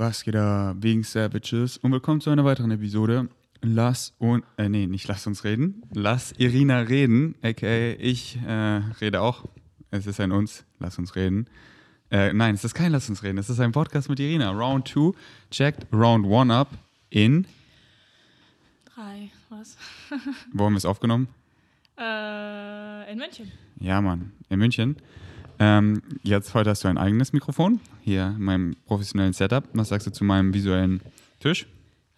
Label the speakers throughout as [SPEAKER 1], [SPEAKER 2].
[SPEAKER 1] Was geht da wegen Savages? Und willkommen zu einer weiteren Episode. Lass und, äh, nee, nicht lass uns reden. Lass Irina reden, aka ich äh, rede auch. Es ist ein uns, lass uns reden. Äh, nein, es ist kein Lass uns reden, es ist ein Podcast mit Irina. Round 2, checkt Round 1 ab in.
[SPEAKER 2] Drei, was?
[SPEAKER 1] Wo haben wir es aufgenommen?
[SPEAKER 2] Äh, in München.
[SPEAKER 1] Ja, Mann, in München. Ähm, jetzt heute hast du ein eigenes Mikrofon, hier in meinem professionellen Setup. Was sagst du zu meinem visuellen Tisch?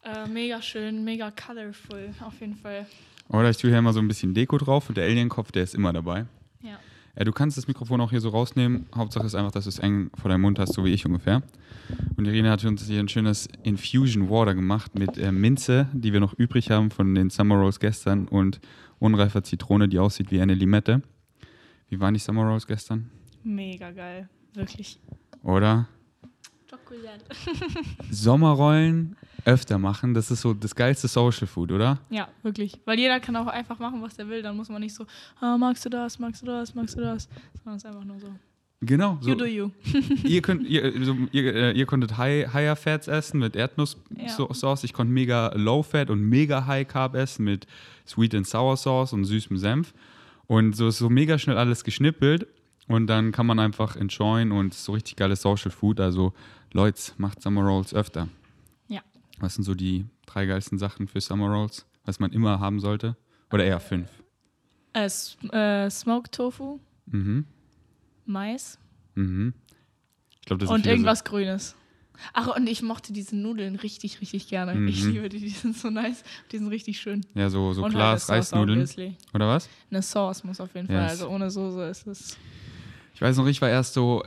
[SPEAKER 2] Äh, mega schön, mega colorful, auf jeden Fall.
[SPEAKER 1] Oder ich tue hier mal so ein bisschen Deko drauf und der Alienkopf, der ist immer dabei.
[SPEAKER 2] Ja.
[SPEAKER 1] Ja, du kannst das Mikrofon auch hier so rausnehmen. Hauptsache ist einfach, dass du es eng vor deinem Mund hast, so wie ich ungefähr. Und Irina hat uns hier ein schönes Infusion Water gemacht mit äh, Minze, die wir noch übrig haben von den Summer Rolls gestern und unreifer Zitrone, die aussieht wie eine Limette. Wie waren die Summer Rolls gestern?
[SPEAKER 2] Mega geil. Wirklich.
[SPEAKER 1] Oder?
[SPEAKER 2] Schokolade.
[SPEAKER 1] Sommerrollen öfter machen, das ist so das geilste Social Food, oder?
[SPEAKER 2] Ja, wirklich. Weil jeder kann auch einfach machen, was er will. Dann muss man nicht so, ah, magst du das, magst du das, magst du das. Sondern es ist einfach nur so,
[SPEAKER 1] Genau. So.
[SPEAKER 2] you do you.
[SPEAKER 1] ihr, könnt, ihr, so, ihr, äh, ihr konntet High, Higher Fats essen mit
[SPEAKER 2] Ja.
[SPEAKER 1] Erdnuss-Sauce. Ich konnte mega Low Fat und mega High Carb essen mit Sweet and Sour Sauce und süßem Senf. Und so ist so mega schnell alles geschnippelt. Und dann kann man einfach enjoyen und so richtig geiles Social Food. Also, Leute, macht Summer Rolls öfter.
[SPEAKER 2] Ja.
[SPEAKER 1] Was sind so die drei geilsten Sachen für Summer Rolls, was man immer haben sollte? Oder eher fünf?
[SPEAKER 2] Äh, äh, Smoked Tofu,
[SPEAKER 1] Mhm.
[SPEAKER 2] Mais
[SPEAKER 1] Mhm. Ich glaube, das
[SPEAKER 2] und irgendwas Grünes. Ach, und ich mochte diese Nudeln richtig, richtig gerne. Ich
[SPEAKER 1] Mhm.
[SPEAKER 2] liebe die, die sind so nice. Die sind richtig schön.
[SPEAKER 1] So, ja, so, so Glas
[SPEAKER 2] halt eine Sauce,
[SPEAKER 1] Reisnudeln.
[SPEAKER 2] obviously.
[SPEAKER 1] Oder was?
[SPEAKER 2] Eine Sauce muss auf jeden Fall.
[SPEAKER 1] Yes.
[SPEAKER 2] Also ohne Soße ist es.
[SPEAKER 1] Ich weiß noch, ich war erst so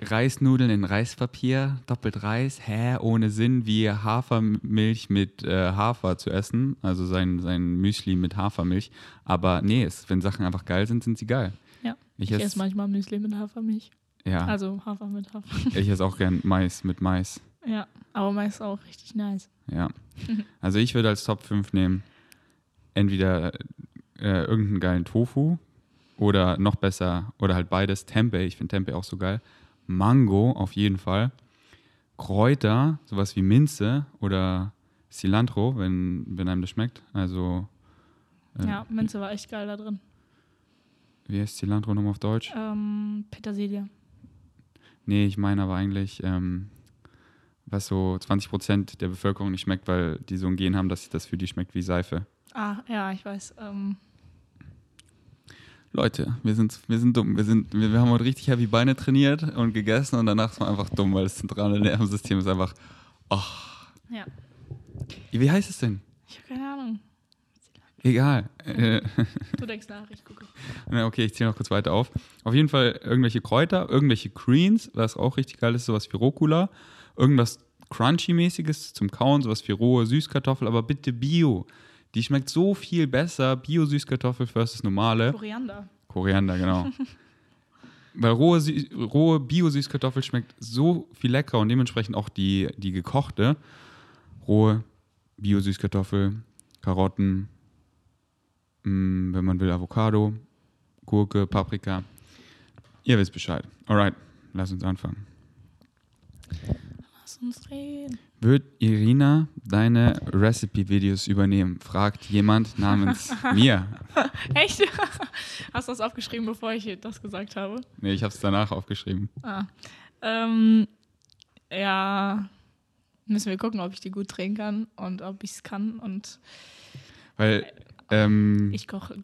[SPEAKER 1] Reisnudeln in Reispapier, doppelt Reis, hä, ohne Sinn, wie Hafermilch mit äh, Hafer zu essen, also sein, sein Müsli mit Hafermilch. Aber nee, es, wenn Sachen einfach geil sind, sind sie geil.
[SPEAKER 2] Ja.
[SPEAKER 1] Ich
[SPEAKER 2] Ich
[SPEAKER 1] esse,
[SPEAKER 2] manchmal Müsli mit Hafermilch.
[SPEAKER 1] ja,
[SPEAKER 2] Also Hafer mit Hafer.
[SPEAKER 1] ich esse auch gern Mais mit Mais.
[SPEAKER 2] Ja, aber Mais ist auch richtig nice.
[SPEAKER 1] Ja. Also ich würde als Top 5 nehmen, entweder äh, irgendeinen geilen Tofu oder noch besser, oder halt beides, Tempeh, ich finde Tempeh auch so geil. Mango auf jeden Fall. Kräuter, sowas wie Minze oder Cilantro, wenn, wenn einem das schmeckt. Also, äh,
[SPEAKER 2] Ja, Minze war echt geil da drin.
[SPEAKER 1] wie heißt Cilantro nochmal auf Deutsch?
[SPEAKER 2] Ähm, Petersilie.
[SPEAKER 1] Nee, ich meine aber eigentlich, ähm, was so 20% der Bevölkerung nicht schmeckt, weil die so ein Gen haben, dass das für die schmeckt wie Seife.
[SPEAKER 2] Ah, ja, ich weiß. Ähm,
[SPEAKER 1] Leute, wir sind, wir sind dumm. Wir, sind, wir, wir haben heute richtig heavy Beine trainiert und gegessen und danach ist man einfach dumm, weil das zentrale Nervensystem ist einfach. Oh.
[SPEAKER 2] ja,
[SPEAKER 1] Wie heißt es denn?
[SPEAKER 2] ich habe keine Ahnung.
[SPEAKER 1] Egal.
[SPEAKER 2] Du denkst nach, ich gucke.
[SPEAKER 1] okay, ich zähle noch kurz weiter auf. Auf jeden Fall irgendwelche Kräuter, irgendwelche Greens, was auch richtig geil ist, sowas wie Rucola. Irgendwas Crunchy-mäßiges zum Kauen, sowas wie rohe Süßkartoffel, aber bitte Bio. Die schmeckt so viel besser, Bio-Süßkartoffel versus normale.
[SPEAKER 2] Koriander.
[SPEAKER 1] Koriander, genau. Weil rohe, rohe Bio-Süßkartoffel schmeckt so viel leckerer und dementsprechend auch die, die gekochte. Rohe Bio-Süßkartoffel, Karotten, mh, wenn man will, Avocado, Gurke, Paprika. Ihr wisst Bescheid. Alright, lass uns anfangen.
[SPEAKER 2] Uns reden.
[SPEAKER 1] Wird Irina deine Recipe-Videos übernehmen? Fragt jemand namens mir.
[SPEAKER 2] Echt? Hast du das aufgeschrieben, bevor ich das gesagt habe?
[SPEAKER 1] Nee, ich habe es danach aufgeschrieben.
[SPEAKER 2] Ah. Ähm, ja, müssen wir gucken, ob ich die gut drehen kann und ob ich es kann. Und
[SPEAKER 1] Weil ähm,
[SPEAKER 2] ich koche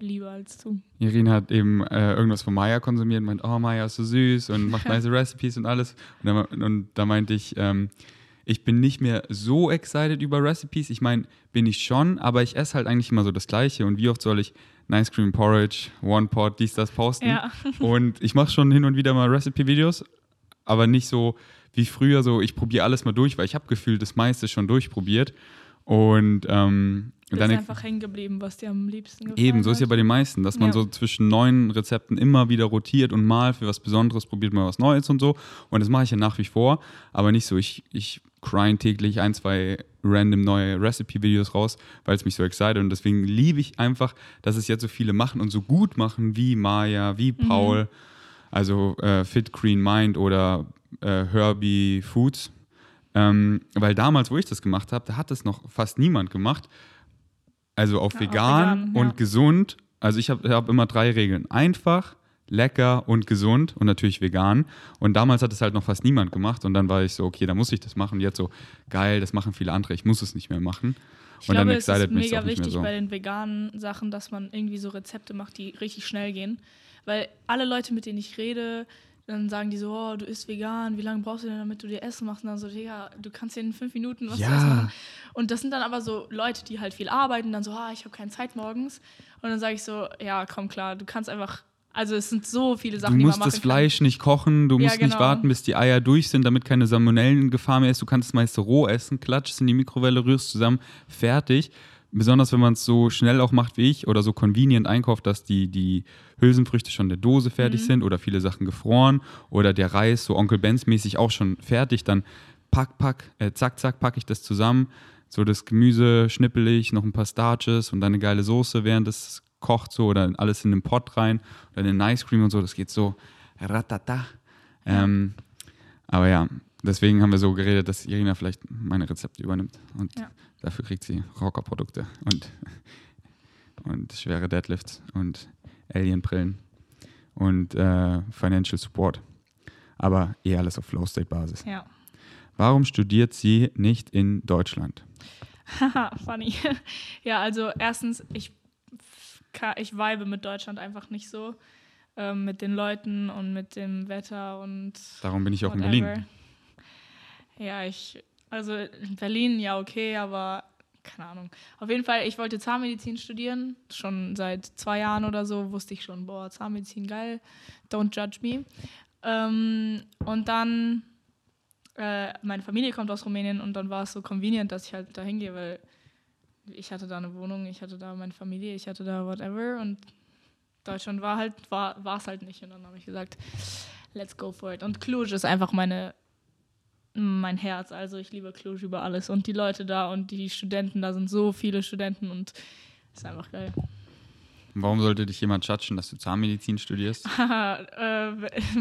[SPEAKER 2] lieber als du.
[SPEAKER 1] Irina hat eben äh, irgendwas von Maya konsumiert und meint, oh, Maya ist so süß und macht nice Recipes und alles. Und da, und da meinte ich, ähm, ich bin nicht mehr so excited über Recipes. Ich meine, bin ich schon, aber ich esse halt eigentlich immer so das Gleiche. Und wie oft soll ich Nice Cream Porridge, One Pot, dies, das posten?
[SPEAKER 2] Ja.
[SPEAKER 1] Und ich mache schon hin und wieder mal Recipe-Videos, aber nicht so wie früher, so ich probiere alles mal durch, weil ich habe gefühlt das meiste schon durchprobiert. Und ähm,
[SPEAKER 2] Du
[SPEAKER 1] dann
[SPEAKER 2] bist einfach hängen geblieben, was dir am liebsten gefallen
[SPEAKER 1] Eben, so ist ja bei den meisten, dass man
[SPEAKER 2] Ja.
[SPEAKER 1] so zwischen neuen Rezepten immer wieder rotiert und mal für was Besonderes probiert man was Neues und so. Und das mache ich ja nach wie vor, aber nicht so. Ich, ich grind täglich ein, zwei random neue Recipe-Videos raus, weil es mich so excited und deswegen liebe ich einfach, dass es jetzt so viele machen und so gut machen wie Maya, wie Paul, also äh, Fit Green Mind oder äh, Herbie Foods. Ähm, weil damals, wo ich das gemacht habe, da hat das noch fast niemand gemacht. Also auf
[SPEAKER 2] Ja, auf
[SPEAKER 1] vegan,
[SPEAKER 2] vegan, ja.
[SPEAKER 1] und gesund. Also ich habe hab immer drei Regeln. Einfach, lecker und gesund und natürlich vegan. Und damals hat es halt noch fast niemand gemacht. Und dann war ich so, okay, da muss ich das machen. Und jetzt so, geil, das machen viele andere. Ich muss es nicht mehr machen.
[SPEAKER 2] Ich
[SPEAKER 1] und
[SPEAKER 2] glaube,
[SPEAKER 1] dann
[SPEAKER 2] es ist
[SPEAKER 1] excited mich
[SPEAKER 2] mega
[SPEAKER 1] auch nicht
[SPEAKER 2] wichtig
[SPEAKER 1] so.
[SPEAKER 2] bei den veganen Sachen, dass man irgendwie so Rezepte macht, die richtig schnell gehen. Weil alle Leute, mit denen ich rede, dann sagen die so, oh, du isst vegan, wie lange brauchst du denn, damit du dir Essen machst? Und dann so, Digga, du kannst dir in fünf Minuten was
[SPEAKER 1] Ja.
[SPEAKER 2] essen machen. Und das sind dann aber so Leute, die halt viel arbeiten, dann so, ah, ich habe keine Zeit morgens. Und dann sage ich so, ja, komm klar, du kannst einfach, also es sind so viele
[SPEAKER 1] Du
[SPEAKER 2] Sachen, die man
[SPEAKER 1] musst das Fleisch nicht kochen, du
[SPEAKER 2] Ja,
[SPEAKER 1] musst nicht
[SPEAKER 2] genau.
[SPEAKER 1] warten, bis die Eier durch sind, damit keine Salmonellengefahr mehr ist. Du kannst es meist roh essen, klatschst in die Mikrowelle, rührst zusammen, fertig. Besonders wenn man es so schnell auch macht wie ich oder so convenient einkauft, dass die, die Hülsenfrüchte schon in der Dose fertig
[SPEAKER 2] Mhm.
[SPEAKER 1] sind oder viele Sachen gefroren oder der Reis so Onkel Benz mäßig auch schon fertig, dann pack, pack, äh, zack, zack, packe ich das zusammen. So das Gemüse schnippel ich, noch ein paar Starches und dann eine geile Soße, während es kocht so oder alles in den Pot rein oder in den Ice Cream und so. Das geht so ratata. Ähm, aber ja, deswegen haben wir so geredet, dass Irina vielleicht meine Rezepte übernimmt und
[SPEAKER 2] Ja.
[SPEAKER 1] dafür kriegt sie Rockerprodukte und, und schwere Deadlifts und Alien-Brillen und äh, Financial Support. Aber eh alles auf Flow-State-Basis.
[SPEAKER 2] Ja.
[SPEAKER 1] Warum studiert sie nicht in Deutschland?
[SPEAKER 2] Haha, funny. ja, also erstens, ich, ich vibe mit Deutschland einfach nicht so. Ähm, mit den Leuten und mit dem Wetter und
[SPEAKER 1] Darum bin ich auch in
[SPEAKER 2] whatever.
[SPEAKER 1] Berlin.
[SPEAKER 2] Ja, ich, also in Berlin, ja, okay, aber keine Ahnung. Auf jeden Fall, ich wollte Zahnmedizin studieren. Schon seit zwei Jahren oder so wusste ich schon, boah, Zahnmedizin geil. Don't judge me. Ähm, und dann, äh, meine Familie kommt aus Rumänien und dann war es so convenient, dass ich halt da hingehe, weil ich hatte da eine Wohnung, ich hatte da meine Familie, ich hatte da whatever und Deutschland war halt, war es halt nicht. Und dann habe ich gesagt, let's go for it. Und Cluj ist einfach meine, mein Herz. Also ich liebe Cluj über alles. Und die Leute da und die Studenten, da sind so viele Studenten und ist einfach geil.
[SPEAKER 1] Warum sollte dich jemand judgen, dass du Zahnmedizin studierst?
[SPEAKER 2] Haha, äh,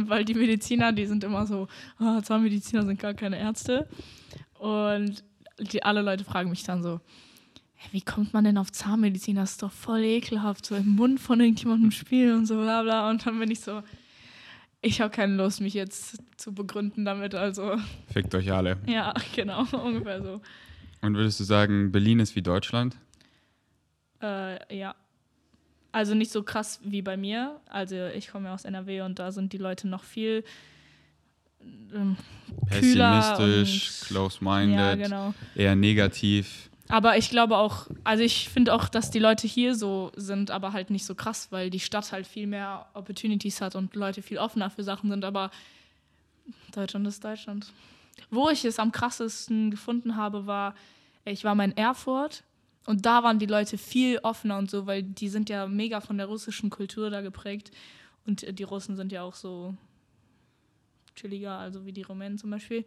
[SPEAKER 2] weil die Mediziner, die sind immer so, ah, Zahnmediziner sind gar keine Ärzte. Und die, alle Leute fragen mich dann so, "Hä, wie kommt man denn auf Zahnmedizin? Das ist doch voll ekelhaft, so im Mund von irgendjemandem spielen und so bla bla. Und dann bin ich so, ich habe keine Lust, mich jetzt zu begründen damit. Also
[SPEAKER 1] Fickt euch alle.
[SPEAKER 2] ja, genau, ungefähr so.
[SPEAKER 1] Und würdest du sagen, Berlin ist wie Deutschland?
[SPEAKER 2] Äh, ja. Also nicht so krass wie bei mir. Also ich komme ja aus NRW und da sind die Leute noch viel ähm,
[SPEAKER 1] Pessimistisch, close-minded,
[SPEAKER 2] Ja, genau.
[SPEAKER 1] eher negativ.
[SPEAKER 2] Aber ich glaube auch, also ich finde auch, dass die Leute hier so sind, aber halt nicht so krass, weil die Stadt halt viel mehr Opportunities hat und Leute viel offener für Sachen sind. Aber Deutschland ist Deutschland. Wo ich es am krassesten gefunden habe, war, ich war mal in Erfurt und da waren die Leute viel offener und so, weil die sind ja mega von der russischen Kultur da geprägt. Und die Russen sind ja auch so chilliger, also wie die Rumänen zum Beispiel.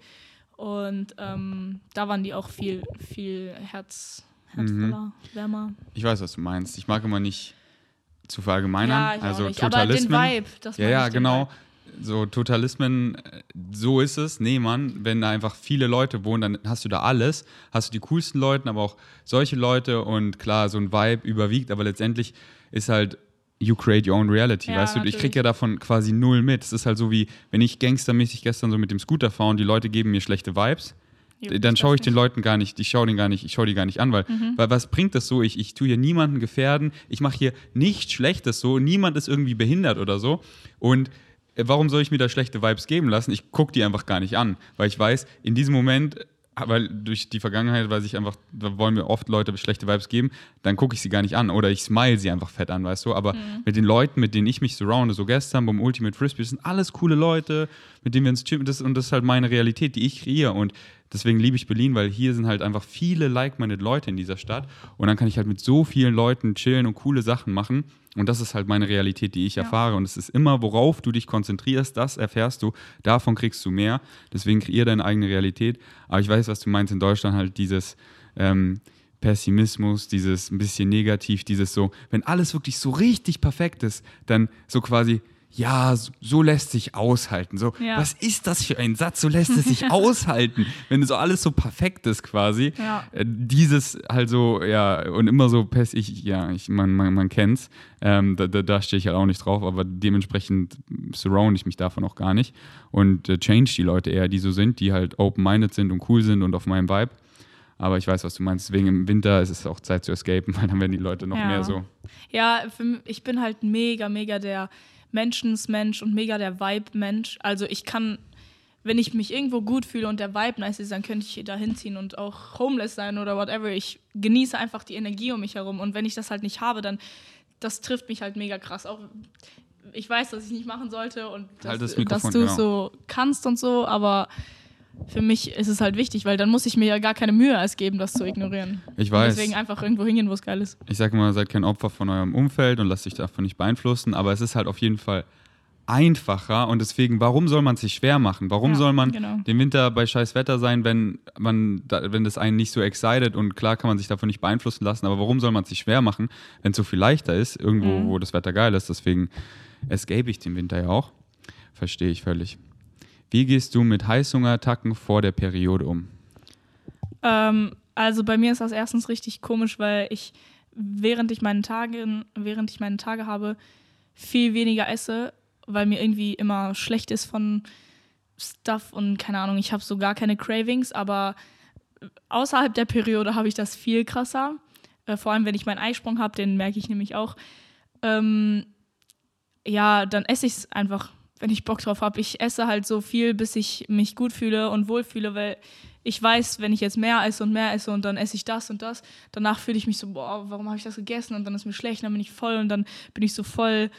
[SPEAKER 2] Und ähm, da waren die auch viel, viel Herz, herzvoller, wärmer.
[SPEAKER 1] Ich weiß, was du meinst. Ich mag immer nicht zu verallgemeinern.
[SPEAKER 2] Ja, ich
[SPEAKER 1] also
[SPEAKER 2] nicht. Aber den
[SPEAKER 1] Totalismen.
[SPEAKER 2] Vibe, das
[SPEAKER 1] ja, ja, genau.
[SPEAKER 2] Vibe.
[SPEAKER 1] So Totalismen, äh, so ist es. Nee, Mann, wenn da einfach viele Leute wohnen, dann hast du da alles. Hast du die coolsten Leute, aber auch solche Leute und klar, so ein Vibe überwiegt, aber letztendlich ist halt you create your own reality,
[SPEAKER 2] Ja,
[SPEAKER 1] weißt du? Ich krieg
[SPEAKER 2] natürlich.
[SPEAKER 1] ja davon quasi null mit. Es ist halt so wie, wenn ich gangstermäßig gestern so mit dem Scooter fahre und die Leute geben mir schlechte Vibes,
[SPEAKER 2] Juckt
[SPEAKER 1] dann
[SPEAKER 2] mich
[SPEAKER 1] schaue ich den. Leuten gar nicht, ich schaue den gar nicht, ich schaue die gar nicht an, weil,
[SPEAKER 2] Mhm.
[SPEAKER 1] weil was bringt das so? Ich, ich tue hier niemanden gefährden, ich mache hier nichts Schlechtes so, niemand ist irgendwie behindert oder so. Und äh, warum soll ich mir da schlechte Vibes geben lassen? Ich gucke die einfach gar nicht an, weil ich weiß, in diesem Moment, äh, weil durch die Vergangenheit weiß ich einfach, da wollen mir oft Leute schlechte Vibes geben, dann gucke ich sie gar nicht an oder ich smile sie einfach fett an, weißt du? Aber mit den Leuten, mit denen ich mich surrounde, so gestern beim Ultimate Frisbee, das sind alles coole Leute, mit denen wir ins Gym, das, und das ist halt meine Realität, die ich kreiere und deswegen liebe ich Berlin, weil hier sind halt einfach viele like-minded Leute in dieser Stadt. Und dann kann ich halt mit so vielen Leuten chillen und coole Sachen machen. Und das ist halt meine Realität, die ich
[SPEAKER 2] Ja.
[SPEAKER 1] erfahre. Und es ist immer, worauf du dich konzentrierst, das erfährst du, davon kriegst du mehr, deswegen kreier deine eigene Realität, aber ich weiß, was du meinst. In Deutschland halt dieses ähm, Pessimismus, dieses ein bisschen negativ, dieses so, wenn alles wirklich so richtig perfekt ist, dann so quasi, ja, so, lässt sich aushalten. So,
[SPEAKER 2] Ja.
[SPEAKER 1] was ist das für ein Satz? So lässt es sich aushalten, wenn so alles so perfekt ist quasi.
[SPEAKER 2] Ja.
[SPEAKER 1] Äh, Dieses halt so, ja, und immer so pess, ich, ja, ich, man, man, man kennt's. Ähm, da da, da stehe ich halt auch nicht drauf, aber dementsprechend surround ich mich davon auch gar nicht und äh, change die Leute eher, die so sind, die halt open-minded sind und cool sind und auf meinem Vibe. Aber ich weiß, was du meinst. Deswegen im Winter ist es auch Zeit zu escapen, weil dann werden die Leute noch
[SPEAKER 2] Ja.
[SPEAKER 1] mehr so.
[SPEAKER 2] Ja, ich bin halt mega, mega der Menschensmensch und mega der Vibe-Mensch. Also ich kann, wenn ich mich irgendwo gut fühle und der Vibe nice ist, dann könnte ich da hinziehen und auch homeless sein oder whatever. Ich genieße einfach die Energie um mich herum. Und wenn ich das halt nicht habe, dann das trifft mich halt mega krass. Auch ich weiß, dass ich nicht machen sollte und dass,
[SPEAKER 1] Halt das
[SPEAKER 2] dass du
[SPEAKER 1] genau.
[SPEAKER 2] so kannst und so, aber für mich ist es halt wichtig, weil dann muss ich mir ja gar keine Mühe erst geben, das zu ignorieren.
[SPEAKER 1] Ich
[SPEAKER 2] Und
[SPEAKER 1] weiß.
[SPEAKER 2] deswegen einfach irgendwo hingehen, wo es geil ist.
[SPEAKER 1] ich sage mal, seid kein Opfer von eurem Umfeld und lasst sich davon nicht beeinflussen, aber es ist halt auf jeden Fall einfacher und deswegen, warum soll man es sich schwer machen? Warum
[SPEAKER 2] Ja,
[SPEAKER 1] soll man
[SPEAKER 2] genau.
[SPEAKER 1] den Winter bei scheiß Wetter sein, wenn man, da, wenn das einen nicht so excited und klar kann man sich davon nicht beeinflussen lassen, aber warum soll man es sich schwer machen, wenn es so viel leichter ist, irgendwo,
[SPEAKER 2] Mhm.
[SPEAKER 1] wo das Wetter geil ist? Deswegen escape ich den Winter ja auch. Verstehe ich völlig. Wie gehst du mit Heißhungerattacken vor der Periode um?
[SPEAKER 2] Ähm, also bei mir ist das erstens richtig komisch, weil ich während ich meinen Tagen, während ich meine Tage habe, viel weniger esse, weil mir irgendwie immer schlecht ist von Stuff und keine Ahnung, ich habe so gar keine Cravings, aber außerhalb der Periode habe ich das viel krasser. Äh, vor allem, wenn ich meinen Eisprung habe, den merke ich nämlich auch. Ähm, ja, dann esse ich es einfach, wenn ich Bock drauf habe. Ich esse halt so viel, bis ich mich gut fühle und wohlfühle, weil ich weiß, wenn ich jetzt mehr esse und mehr esse und dann esse ich das und das, danach fühle ich mich so, boah, warum habe ich das gegessen? Und dann ist mir schlecht, dann bin ich voll und dann bin ich so voll,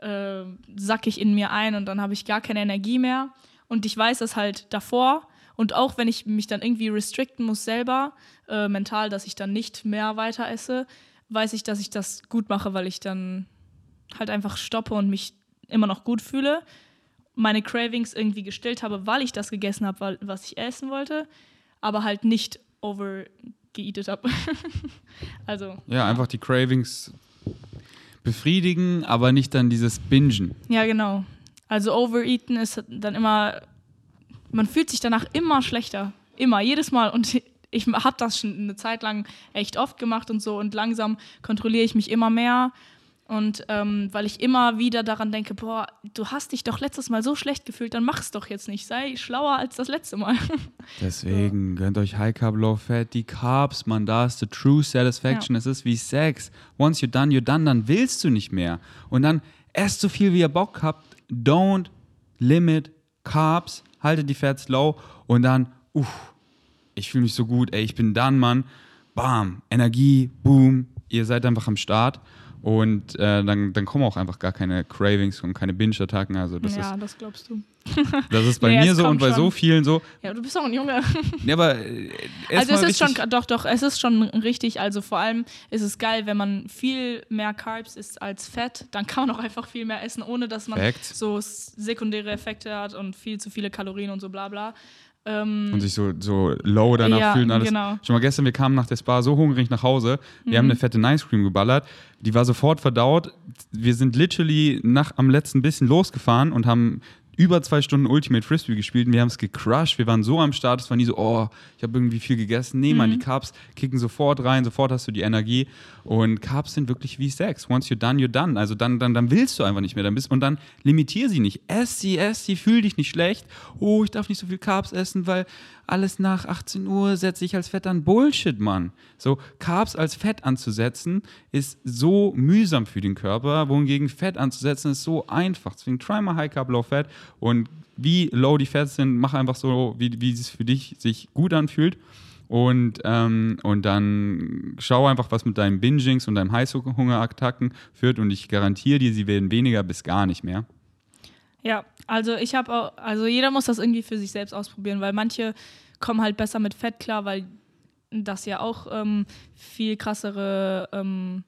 [SPEAKER 2] äh, sack ich in mir ein und dann habe ich gar keine Energie mehr. Und ich weiß das halt davor. Und auch wenn ich mich dann irgendwie restricten muss selber, äh, mental, dass ich dann nicht mehr weiter esse, weiß ich, dass ich das gut mache, weil ich dann halt einfach stoppe und mich immer noch gut fühle. Meine Cravings irgendwie gestillt habe, weil ich das gegessen habe, was ich essen wollte, aber halt nicht overgeatet habe. also,
[SPEAKER 1] Ja, einfach die Cravings befriedigen, aber nicht dann dieses Bingen.
[SPEAKER 2] ja, genau. Also overeaten ist dann immer, man fühlt sich danach immer schlechter. Immer, jedes Mal. Und ich habe das schon eine Zeit lang echt oft gemacht und so und langsam kontrolliere ich mich immer mehr. Und ähm, weil ich immer wieder daran denke, boah, du hast dich doch letztes Mal so schlecht gefühlt, dann mach's doch jetzt nicht. Sei schlauer als das letzte Mal.
[SPEAKER 1] Deswegen gönnt euch High Carb, Low Fat, die Carbs, man, da ist the true satisfaction. Es ist wie Sex. Once you're done, you're done, dann willst du nicht mehr. Und dann esst so viel, wie ihr Bock habt. Don't limit Carbs, haltet die Fats low und dann, uff, ich fühle mich so gut, ey, ich bin done, Mann. Bam, Energie, boom, ihr seid einfach am Start. Und äh, dann, dann kommen auch einfach gar keine Cravings und keine Binge-Attacken. Also das,
[SPEAKER 2] ja, das glaubst du.
[SPEAKER 1] ist, das ist bei
[SPEAKER 2] Nee,
[SPEAKER 1] mir so und bei so
[SPEAKER 2] schon.
[SPEAKER 1] vielen so.
[SPEAKER 2] Ja, du bist auch ein Junge.
[SPEAKER 1] Ja, aber äh,
[SPEAKER 2] Also es ist schon, doch, doch, es ist schon richtig. Also vor allem ist es geil, wenn man viel mehr Carbs isst als Fett, dann kann man auch einfach viel mehr essen, ohne dass man
[SPEAKER 1] Fact.
[SPEAKER 2] so sekundäre Effekte hat und viel zu viele Kalorien und so bla bla. Ähm,
[SPEAKER 1] und sich so, so low danach
[SPEAKER 2] Ja,
[SPEAKER 1] fühlen. Alles.
[SPEAKER 2] genau.
[SPEAKER 1] Schon mal gestern, wir kamen nach der Spa so hungrig nach Hause. Wir
[SPEAKER 2] Mhm.
[SPEAKER 1] haben eine fette Nice Cream geballert. Die war sofort verdaut. Wir sind literally nach am letzten bisschen losgefahren und haben über zwei Stunden Ultimate Frisbee gespielt und wir haben es gecrushed. Wir waren so am Start, es war nie so, oh, ich habe irgendwie viel gegessen. Nee,
[SPEAKER 2] Mhm.
[SPEAKER 1] Mann, die Carbs kicken sofort rein, sofort hast du die Energie. Und Carbs sind wirklich wie Sex. Once you're done, you're done. Also dann, dann, dann willst du einfach nicht mehr. Dann bist, und dann limitier sie nicht. Ess sie, ess sie, fühl dich nicht schlecht. Oh, ich darf nicht so viel Carbs essen, weil alles nach 18 Uhr setze ich als Fett an. Bullshit, Mann. So, Carbs als Fett anzusetzen, ist so mühsam für den Körper, wohingegen Fett anzusetzen ist so einfach. Deswegen try mal High Carb, Low Fat und wie low die Fats sind, mach einfach so, wie, wie es für dich sich gut anfühlt. Und, ähm, und dann schau einfach, was mit deinen Bingings und deinem Heißhungerattacken führt und ich garantiere dir, sie werden weniger bis gar nicht mehr.
[SPEAKER 2] Ja, also ich habe auch, also jeder muss das irgendwie für sich selbst ausprobieren, weil manche kommen halt besser mit Fett klar, weil das ja auch ähm, viel krassere ähm,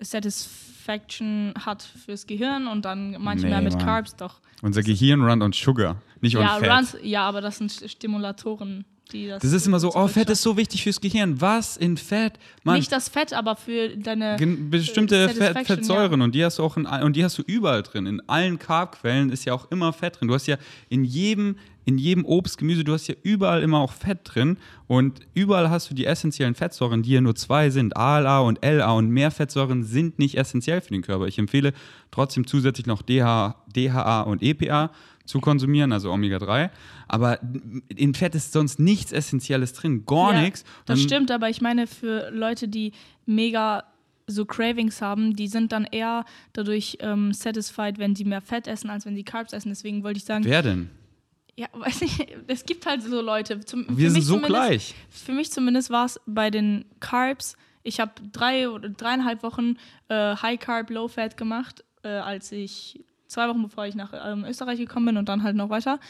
[SPEAKER 2] Satisfaction hat fürs Gehirn und dann manche
[SPEAKER 1] Nee,
[SPEAKER 2] mehr mit
[SPEAKER 1] Mann.
[SPEAKER 2] Carbs doch.
[SPEAKER 1] Unser Gehirn run on Sugar, nicht
[SPEAKER 2] Ja,
[SPEAKER 1] on Fat.
[SPEAKER 2] Runs, ja, aber das sind Stimulatoren. die das.
[SPEAKER 1] Das ist immer so, oh, Fett ist so wichtig fürs Gehirn. Was in Fett? Mann,
[SPEAKER 2] Nicht das Fett, aber für deine.
[SPEAKER 1] gen- bestimmte Fett, Fettsäuren und die hast du auch in, und die hast du überall drin. In allen Carbquellen ist ja auch immer Fett drin. Du hast ja in jedem, in jedem Obst, Gemüse, du hast ja überall immer auch Fett drin und überall hast du die essentiellen Fettsäuren, die ja nur zwei sind, ALA und LA und mehr Fettsäuren sind nicht essentiell für den Körper. Ich empfehle trotzdem zusätzlich noch DH, DHA und EPA zu konsumieren, also Omega-3. Aber in Fett ist sonst nichts Essentielles drin, gar
[SPEAKER 2] Ja,
[SPEAKER 1] nichts.
[SPEAKER 2] Das
[SPEAKER 1] Und-
[SPEAKER 2] stimmt, aber ich meine, für Leute, die mega so Cravings haben, die sind dann eher dadurch ähm, satisfied, wenn die mehr Fett essen, als wenn sie Carbs essen. Deswegen wollte ich sagen,
[SPEAKER 1] Wer denn?
[SPEAKER 2] Ja, weiß nicht, es gibt halt so Leute. Zum, für
[SPEAKER 1] Wir sind
[SPEAKER 2] mich
[SPEAKER 1] so
[SPEAKER 2] zumindest-
[SPEAKER 1] gleich.
[SPEAKER 2] Für mich zumindest war es bei den Carbs, ich habe drei oder dreieinhalb Wochen äh, High Carb, Low Fat gemacht, äh, als ich zwei Wochen bevor ich nach ähm, Österreich gekommen bin und dann halt noch weiter.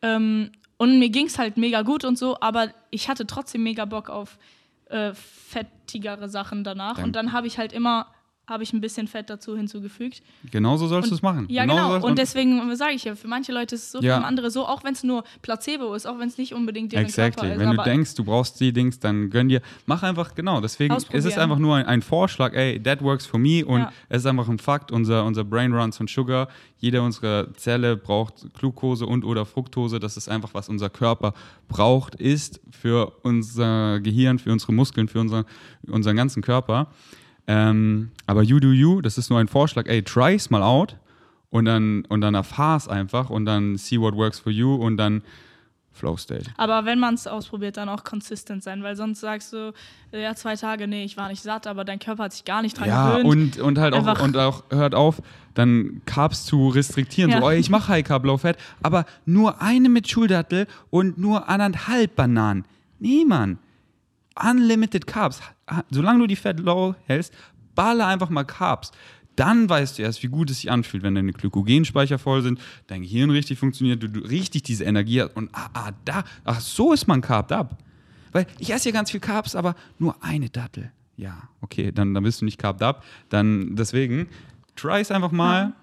[SPEAKER 2] Ähm, und mir ging es halt mega gut und so, aber ich hatte trotzdem mega Bock auf äh, fettigere Sachen danach.
[SPEAKER 1] Dann-
[SPEAKER 2] und dann habe ich halt immer habe ich ein bisschen Fett dazu hinzugefügt.
[SPEAKER 1] Genauso sollst du es machen.
[SPEAKER 2] Ja, genau.
[SPEAKER 1] sollst-
[SPEAKER 2] Und deswegen sage ich ja, für manche Leute ist es so,
[SPEAKER 1] Ja.
[SPEAKER 2] für andere so, auch wenn es nur Placebo ist, auch wenn es nicht unbedingt deren
[SPEAKER 1] Exactly.
[SPEAKER 2] Körper ist.
[SPEAKER 1] Wenn du denkst, du brauchst die Dings, dann gönn dir. Mach einfach, genau. Deswegen ist es einfach nur ein, ein Vorschlag, ey, that works for me. Und
[SPEAKER 2] Ja.
[SPEAKER 1] es ist einfach ein Fakt, unser, unser Brain runs on Sugar. Jede unserer Zelle braucht Glucose und oder Fructose. Das ist einfach, was unser Körper braucht, ist für unser Gehirn, für unsere Muskeln, für unser, unseren ganzen Körper. Ähm, aber you do you, das ist nur ein Vorschlag, ey, try's mal out und dann, und dann erfahr's einfach und dann see what works for you und dann Flow State.
[SPEAKER 2] Aber wenn man es ausprobiert, dann auch consistent sein, weil sonst sagst du, ja, zwei Tage, nee, ich war nicht satt, aber dein Körper hat sich gar nicht dran
[SPEAKER 1] Ja,
[SPEAKER 2] gewöhnt.
[SPEAKER 1] und, und halt auch, und auch hört auf, dann Carbs zu restriktieren.
[SPEAKER 2] Ja.
[SPEAKER 1] So, oh, ich mache High Carb, Low Fat, aber nur eine mit Schuldattel und nur anderthalb Bananen. Nee, Mann. Unlimited Carbs. Solange du die Fett low hältst, baller einfach mal Carbs. Dann weißt du erst, wie gut es sich anfühlt, wenn deine Glykogenspeicher voll sind, dein Gehirn richtig funktioniert, du, du richtig diese Energie hast und ah, ah, da, ach, so ist man carbt up. Weil ich esse ja ganz viel Carbs, aber nur eine Dattel. Ja, okay, dann, dann bist du nicht carved up. Dann deswegen, try es einfach mal.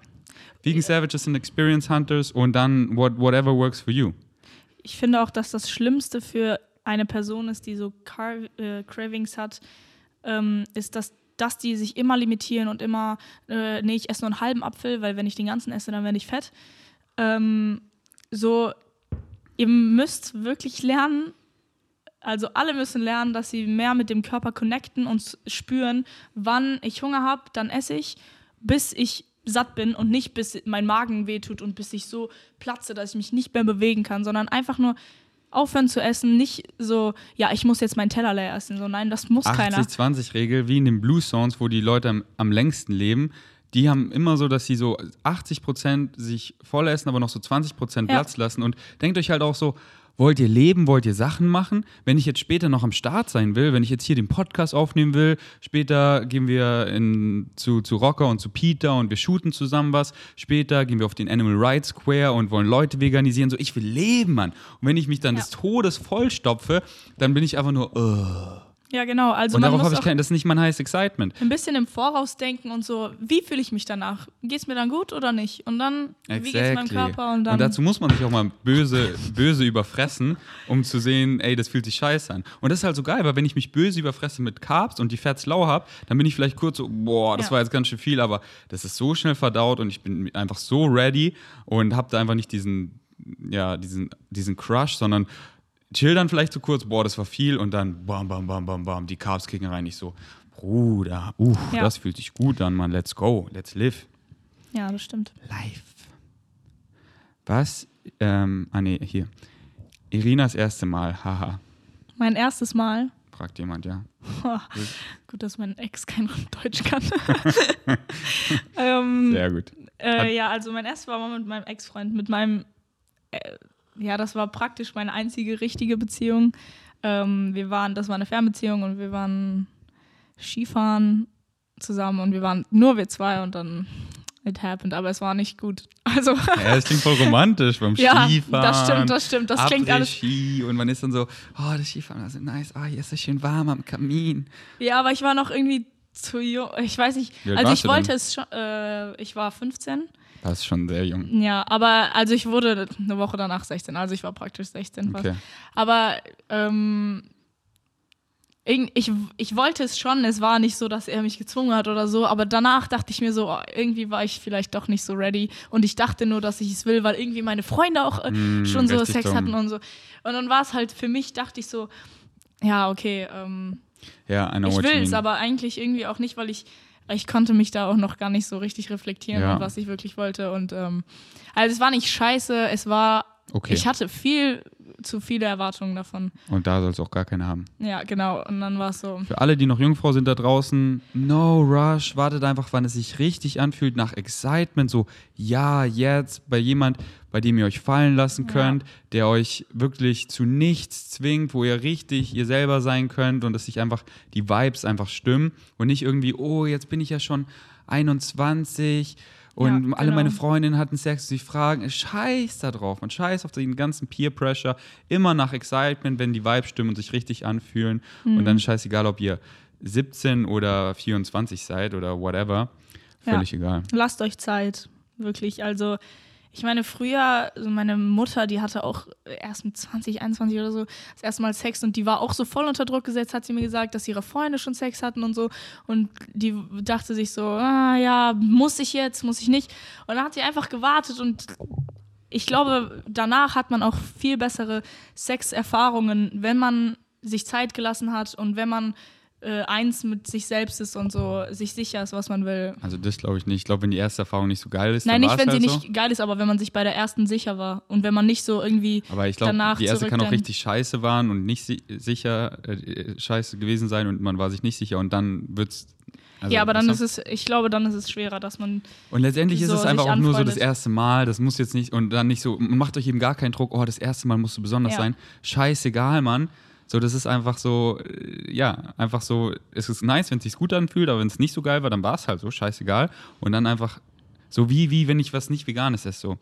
[SPEAKER 1] Vegan Savages sind Experience Hunters und dann what, whatever works for you.
[SPEAKER 2] ich finde auch, dass das Schlimmste für eine Person ist, die so Car äh, Cravings hat, ähm, ist, dass, dass die sich immer limitieren und immer, äh, nee, ich esse nur einen halben Apfel, weil wenn ich den ganzen esse, dann werde ich fett. Ähm, so, ihr müsst wirklich lernen, also alle müssen lernen, dass sie mehr mit dem Körper connecten und spüren, wann ich Hunger habe, dann esse ich, bis ich satt bin und nicht bis mein Magen wehtut und bis ich so platze, dass ich mich nicht mehr bewegen kann, sondern einfach nur aufhören zu essen, nicht so, ja, ich muss jetzt meinen Teller leer essen, so nein, das muss keiner.
[SPEAKER 1] 80-20-Regel, wie in den Blue Zones, wo die Leute am, am längsten leben, die haben immer so, dass sie so 80% sich voll essen, aber noch so 20%
[SPEAKER 2] Ja.
[SPEAKER 1] Platz lassen. Und denkt euch halt auch so, wollt ihr leben, wollt ihr Sachen machen? Wenn ich jetzt später noch am Start sein will, wenn ich jetzt hier den Podcast aufnehmen will, später gehen wir in, zu, zu Rocker und zu Peter und wir shooten zusammen was. Später gehen wir auf den Animal Rights Square und wollen Leute veganisieren. So, ich will leben, Mann. Und wenn ich mich dann
[SPEAKER 2] Ja.
[SPEAKER 1] des Todes vollstopfe, dann bin ich einfach nur, "Ugh."
[SPEAKER 2] Ja, genau, also
[SPEAKER 1] und
[SPEAKER 2] man
[SPEAKER 1] darauf habe ich kein, das ist nicht mein highest excitement.
[SPEAKER 2] ein bisschen im Voraus denken und so, wie fühle ich mich danach? Geht es mir dann gut oder nicht? Und dann, wie geht es meinem Körper? Und dann,
[SPEAKER 1] dazu muss man sich auch mal böse, böse überfressen, um zu sehen, ey, das fühlt sich scheiße an. Und das ist halt so geil, weil wenn ich mich böse überfresse mit Carbs und die Fats low habe, dann bin ich vielleicht kurz so, boah, das
[SPEAKER 2] Ja.
[SPEAKER 1] war jetzt ganz schön viel, aber das ist so schnell verdaut und ich bin einfach so ready und habe da einfach nicht diesen, ja, diesen, diesen Crush, sondern chill dann vielleicht so kurz, boah, das war viel und dann bam, bam, bam, bam, bam, die Carbs kicken rein. Ich so, Bruder, uff,
[SPEAKER 2] Ja.
[SPEAKER 1] das fühlt sich gut an, Mann, let's go, let's live.
[SPEAKER 2] ja, das stimmt.
[SPEAKER 1] Live. Was? Ähm, ah nee, hier. Irinas erste Mal, haha,
[SPEAKER 2] Mein erstes Mal,
[SPEAKER 1] fragt jemand, ja.
[SPEAKER 2] gut, dass mein Ex kein Deutsch kann. ähm,
[SPEAKER 1] Sehr gut.
[SPEAKER 2] Äh, ja, also mein erstes war mal mit meinem Ex-Freund, mit meinem, äh, ja, das war praktisch meine einzige richtige Beziehung. Ähm, wir waren, das war eine Fernbeziehung und wir waren Skifahren zusammen und wir waren nur wir zwei und dann it happened, aber es war nicht gut. Also
[SPEAKER 1] Ja, das klingt voll romantisch beim
[SPEAKER 2] ja,
[SPEAKER 1] Skifahren.
[SPEAKER 2] das stimmt, das stimmt, das klingt alles.
[SPEAKER 1] Ski und man ist dann so, oh, das Skifahren, ist nice, oh, hier ist es schön warm am Kamin.
[SPEAKER 2] Ja, aber ich war noch irgendwie zu jung. Ich weiß nicht. Also ich wollte
[SPEAKER 1] denn?
[SPEAKER 2] es schon. Äh, ich war 15
[SPEAKER 1] Das ist schon sehr jung.
[SPEAKER 2] Ja, aber also ich wurde eine Woche danach 16, also ich war praktisch 16 fast.
[SPEAKER 1] Okay.
[SPEAKER 2] Aber ähm, ich, ich wollte es schon, es war nicht so, dass er mich gezwungen hat oder so, aber danach dachte ich mir so, oh, irgendwie war ich vielleicht doch nicht so ready und ich dachte nur, dass ich es will, weil irgendwie meine Freunde auch äh,
[SPEAKER 1] Mm,
[SPEAKER 2] schon so Sex
[SPEAKER 1] dumm.
[SPEAKER 2] hatten und so. Und dann war es halt für mich, dachte ich so, ja, okay, ähm,
[SPEAKER 1] Ja, know
[SPEAKER 2] ich will es, aber eigentlich irgendwie auch nicht, weil ich ich konnte mich da auch noch gar nicht so richtig reflektieren,
[SPEAKER 1] Ja.
[SPEAKER 2] was ich wirklich wollte. Und ähm, also es war nicht scheiße, es war,
[SPEAKER 1] Okay.
[SPEAKER 2] ich hatte viel zu viele Erwartungen davon.
[SPEAKER 1] Und da soll es auch gar keine haben.
[SPEAKER 2] Ja, genau. Und dann war es so.
[SPEAKER 1] Für alle, die noch Jungfrau sind da draußen, no rush, wartet einfach, wann es sich richtig anfühlt, nach Excitement, so, ja, jetzt, bei jemand, bei dem ihr euch fallen lassen
[SPEAKER 2] Ja.
[SPEAKER 1] könnt, der euch wirklich zu nichts zwingt, wo ihr richtig ihr selber sein könnt und dass sich einfach die Vibes einfach stimmen und nicht irgendwie, oh, jetzt bin ich ja schon 21 und
[SPEAKER 2] Ja,
[SPEAKER 1] alle meine
[SPEAKER 2] genau.
[SPEAKER 1] Freundinnen hatten Sex, sie fragen, scheiß da drauf, man scheiß auf den ganzen Peer Pressure, immer nach Excitement, wenn die Vibes stimmen und sich richtig anfühlen und
[SPEAKER 2] Mhm.
[SPEAKER 1] dann ist scheißegal, ob ihr 17 oder 24 seid oder whatever,
[SPEAKER 2] Ja.
[SPEAKER 1] völlig egal.
[SPEAKER 2] Lasst euch Zeit. Wirklich. Also, ich meine, früher, so meine Mutter, die hatte auch erst mit 20, 21 oder so das erste Mal Sex und die war auch so voll unter Druck gesetzt, hat sie mir gesagt, dass ihre Freunde schon Sex hatten und so. Und die dachte sich so, ah ja, muss ich jetzt, muss ich nicht. Und dann hat sie einfach gewartet und ich glaube, danach hat man auch viel bessere Sexerfahrungen, wenn man sich Zeit gelassen hat und wenn man äh, eins mit sich selbst ist und so sich sicher ist, was man will.
[SPEAKER 1] Also das glaube ich nicht. Ich glaube, wenn die erste Erfahrung nicht so geil ist,
[SPEAKER 2] Nein, nicht, wenn sie
[SPEAKER 1] halt
[SPEAKER 2] nicht geil ist, aber wenn man sich bei der ersten sicher war und wenn man nicht so irgendwie
[SPEAKER 1] so. Aber ich glaube,
[SPEAKER 2] danach
[SPEAKER 1] die erste kann auch richtig scheiße waren und nicht si sicher äh, scheiße gewesen sein und man war sich nicht sicher und dann wird's. also,
[SPEAKER 2] ja, aber dann ist es, ich glaube, dann ist es schwerer, dass man.
[SPEAKER 1] Und letztendlich ist
[SPEAKER 2] so
[SPEAKER 1] es einfach auch nur so das erste Mal. Das muss jetzt nicht und dann nicht so. Macht euch eben gar keinen Druck. Oh, das erste Mal musst du besonders
[SPEAKER 2] Ja.
[SPEAKER 1] sein. Scheißegal, Mann. So, das ist einfach so, äh, ja, einfach so, es ist nice, wenn es sich gut anfühlt, aber wenn es nicht so geil war, dann war es halt so, scheißegal. Und dann einfach, so wie, wie wenn ich was nicht Veganes esse, so.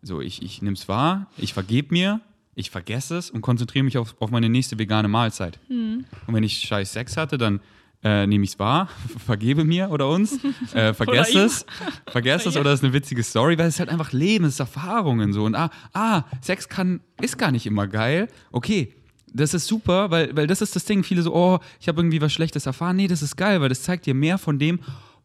[SPEAKER 1] So, ich, ich nehme es wahr, ich vergebe mir, ich vergesse es und konzentriere mich auf, auf meine nächste vegane Mahlzeit.
[SPEAKER 2] Hm.
[SPEAKER 1] Und wenn ich scheiß Sex hatte, dann äh, nehme ich es wahr, vergebe mir oder uns, äh, vergesse es, vergesse es oder es ist eine witzige Story, weil es halt einfach Leben, es ist Erfahrungen so. Und ah, ah, Sex kann, ist gar nicht immer geil. Okay, das ist super, weil, weil das ist das Ding. Viele so, oh, ich habe irgendwie was Schlechtes erfahren. Nee, das ist geil, weil das zeigt dir mehr von dem,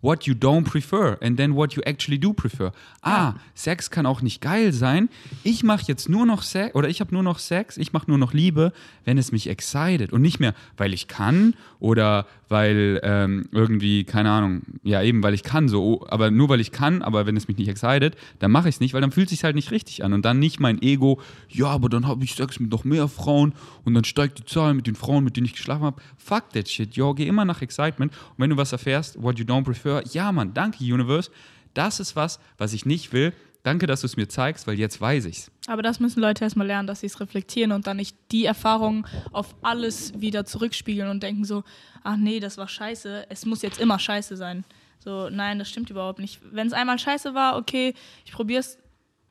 [SPEAKER 1] what you don't prefer and then what you actually do prefer. Ah, Sex kann auch nicht geil sein. Ich mache jetzt nur noch Sex oder ich habe nur noch Sex, ich mache nur noch Liebe, wenn es mich excited und nicht mehr, weil ich kann oder weil ähm, irgendwie, keine Ahnung, ja eben, weil ich kann so, oh, aber nur weil ich kann, aber wenn es mich nicht excited, dann mache ich es nicht, weil dann fühlt es sich halt nicht richtig an und dann nicht mein Ego, ja, aber dann habe ich Sex mit noch mehr Frauen und dann steigt die Zahl mit den Frauen, mit denen ich geschlafen habe. Fuck that shit, yo, geh immer nach Excitement und wenn du was erfährst, what you don't prefer, ja, Mann, danke Universe, das ist was, was ich nicht will. Danke, dass du es mir zeigst, weil jetzt weiß ich's.
[SPEAKER 2] Aber das müssen Leute erstmal lernen, dass sie es reflektieren und dann nicht die Erfahrungen auf alles wieder zurückspiegeln und denken so, ach nee, das war scheiße, es muss jetzt immer scheiße sein. So, nein, das stimmt überhaupt nicht. Wenn es einmal scheiße war, okay, ich probiere es,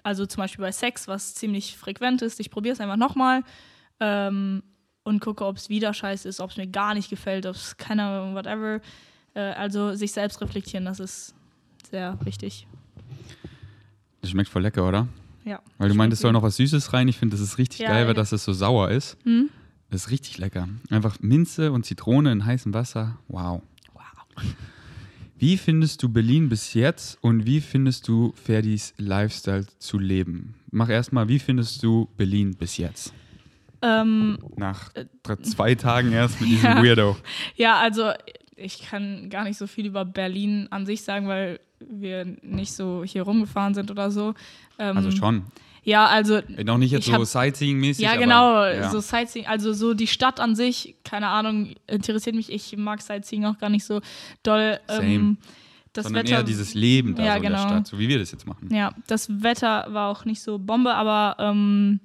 [SPEAKER 2] also zum Beispiel bei Sex, was ziemlich frequent ist, ich probiere es einfach nochmal ähm, und gucke, ob es wieder scheiße ist, ob es mir gar nicht gefällt, ob es keine whatever. Äh, also sich selbst reflektieren, das ist sehr wichtig.
[SPEAKER 1] Das schmeckt voll lecker, oder?
[SPEAKER 2] Ja.
[SPEAKER 1] Weil du meintest, es soll noch was Süßes rein. Ich finde, das ist richtig
[SPEAKER 2] Ja,
[SPEAKER 1] geil, weil
[SPEAKER 2] ja.
[SPEAKER 1] das es so sauer ist.
[SPEAKER 2] Hm?
[SPEAKER 1] Das ist richtig lecker. Einfach Minze und Zitrone in heißem Wasser. Wow.
[SPEAKER 2] Wow.
[SPEAKER 1] Wie findest du Berlin bis jetzt und wie findest du Ferdis Lifestyle zu leben? Mach erstmal, wie findest du Berlin bis jetzt?
[SPEAKER 2] Ähm,
[SPEAKER 1] Nach drei- zwei Tagen erst mit diesem
[SPEAKER 2] Ja.
[SPEAKER 1] Weirdo.
[SPEAKER 2] Ja, also ich kann gar nicht so viel über Berlin an sich sagen, weil wir nicht so hier rumgefahren sind oder so. Ähm,
[SPEAKER 1] Also schon.
[SPEAKER 2] Ja, also
[SPEAKER 1] Äh, Noch nicht jetzt so Sightseeing-mäßig.
[SPEAKER 2] ja
[SPEAKER 1] aber,
[SPEAKER 2] genau,
[SPEAKER 1] ja.
[SPEAKER 2] so Sightseeing, also so die Stadt an sich, keine Ahnung, interessiert mich. Ich mag Sightseeing auch gar nicht so doll.
[SPEAKER 1] Same.
[SPEAKER 2] Ähm, das
[SPEAKER 1] Sondern
[SPEAKER 2] Wetter,
[SPEAKER 1] eher dieses Leben da
[SPEAKER 2] Ja,
[SPEAKER 1] so in der
[SPEAKER 2] genau.
[SPEAKER 1] Stadt, so wie wir das jetzt machen.
[SPEAKER 2] ja, das Wetter war auch nicht so Bombe, aber ähm,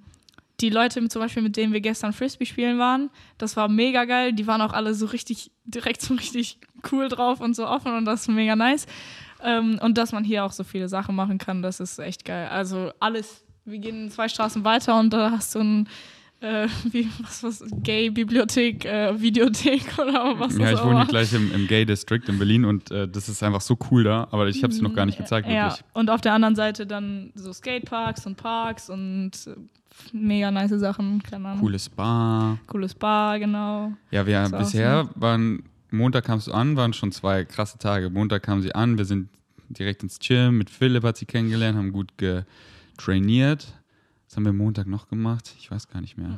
[SPEAKER 2] die Leute zum Beispiel, mit denen wir gestern Frisbee spielen waren, das war mega geil. Die waren auch alle so richtig, direkt so richtig cool drauf und so offen und das ist mega nice. Ähm, und dass man hier auch so viele Sachen machen kann, das ist echt geil. Also alles, wir gehen zwei Straßen weiter und da hast du ein äh, wie, was, was, Gay-Bibliothek, äh, Videothek oder was
[SPEAKER 1] Ja, ich wohne gleich im, im Gay District in Berlin und äh, das ist einfach so cool da, aber ich habe sie noch gar nicht gezeigt,
[SPEAKER 2] Ja,
[SPEAKER 1] wirklich.
[SPEAKER 2] und auf der anderen Seite dann so Skateparks und Parks und äh, mega nice Sachen.
[SPEAKER 1] Cooles Bar.
[SPEAKER 2] Cooles Bar, genau.
[SPEAKER 1] Ja, wir
[SPEAKER 2] auch
[SPEAKER 1] bisher waren, Montag kamst du an, waren schon zwei krasse Tage. Montag kam sie an, wir sind direkt ins Gym, mit Philipp hat sie kennengelernt, haben gut getrainiert. Was haben wir Montag noch gemacht? Ich weiß gar nicht mehr.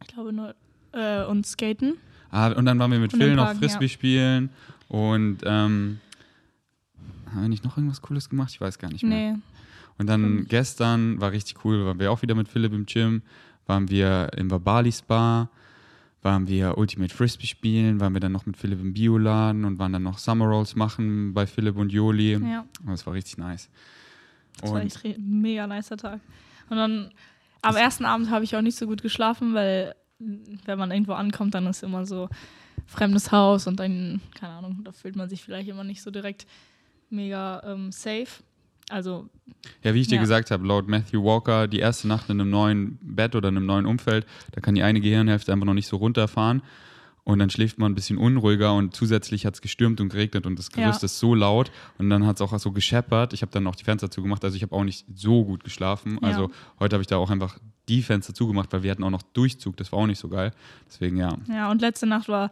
[SPEAKER 2] Ich glaube nur, äh, und Skaten.
[SPEAKER 1] Ah, und dann waren wir mit Phil noch Frisbee
[SPEAKER 2] ja.
[SPEAKER 1] spielen und ähm, haben wir nicht noch irgendwas Cooles gemacht? Ich weiß gar nicht mehr.
[SPEAKER 2] Nee.
[SPEAKER 1] Und dann gestern war richtig cool, waren wir auch wieder mit Philipp im Gym, waren wir im Babali Spa, waren wir Ultimate Frisbee spielen, waren wir dann noch mit Philipp im Bioladen und waren dann noch Summer Rolls machen bei Philipp und Joli.
[SPEAKER 2] Ja,
[SPEAKER 1] Das war richtig nice.
[SPEAKER 2] das war
[SPEAKER 1] Und
[SPEAKER 2] echt re- ein mega nicer Tag. Und dann am ersten Abend habe ich auch nicht so gut geschlafen, weil wenn man irgendwo ankommt, dann ist immer so fremdes Haus und dann, keine Ahnung, da fühlt man sich vielleicht immer nicht so direkt mega ähm, safe. Also,
[SPEAKER 1] ja, wie ich dir
[SPEAKER 2] Ja.
[SPEAKER 1] gesagt habe, laut Matthew Walker, die erste Nacht in einem neuen Bett oder in einem neuen Umfeld, da kann die eine Gehirnhälfte einfach noch nicht so runterfahren. Und dann schläft man ein bisschen unruhiger und zusätzlich hat es gestürmt und geregnet und das Gerüst
[SPEAKER 2] Ja.
[SPEAKER 1] ist so laut und dann hat es auch so gescheppert. Ich habe dann noch die Fenster zugemacht, also ich habe auch nicht so gut geschlafen.
[SPEAKER 2] Ja.
[SPEAKER 1] Also heute habe ich da auch einfach die Fenster zugemacht, weil wir hatten auch noch Durchzug, das war auch nicht so geil. Deswegen ja.
[SPEAKER 2] ja, und letzte Nacht war,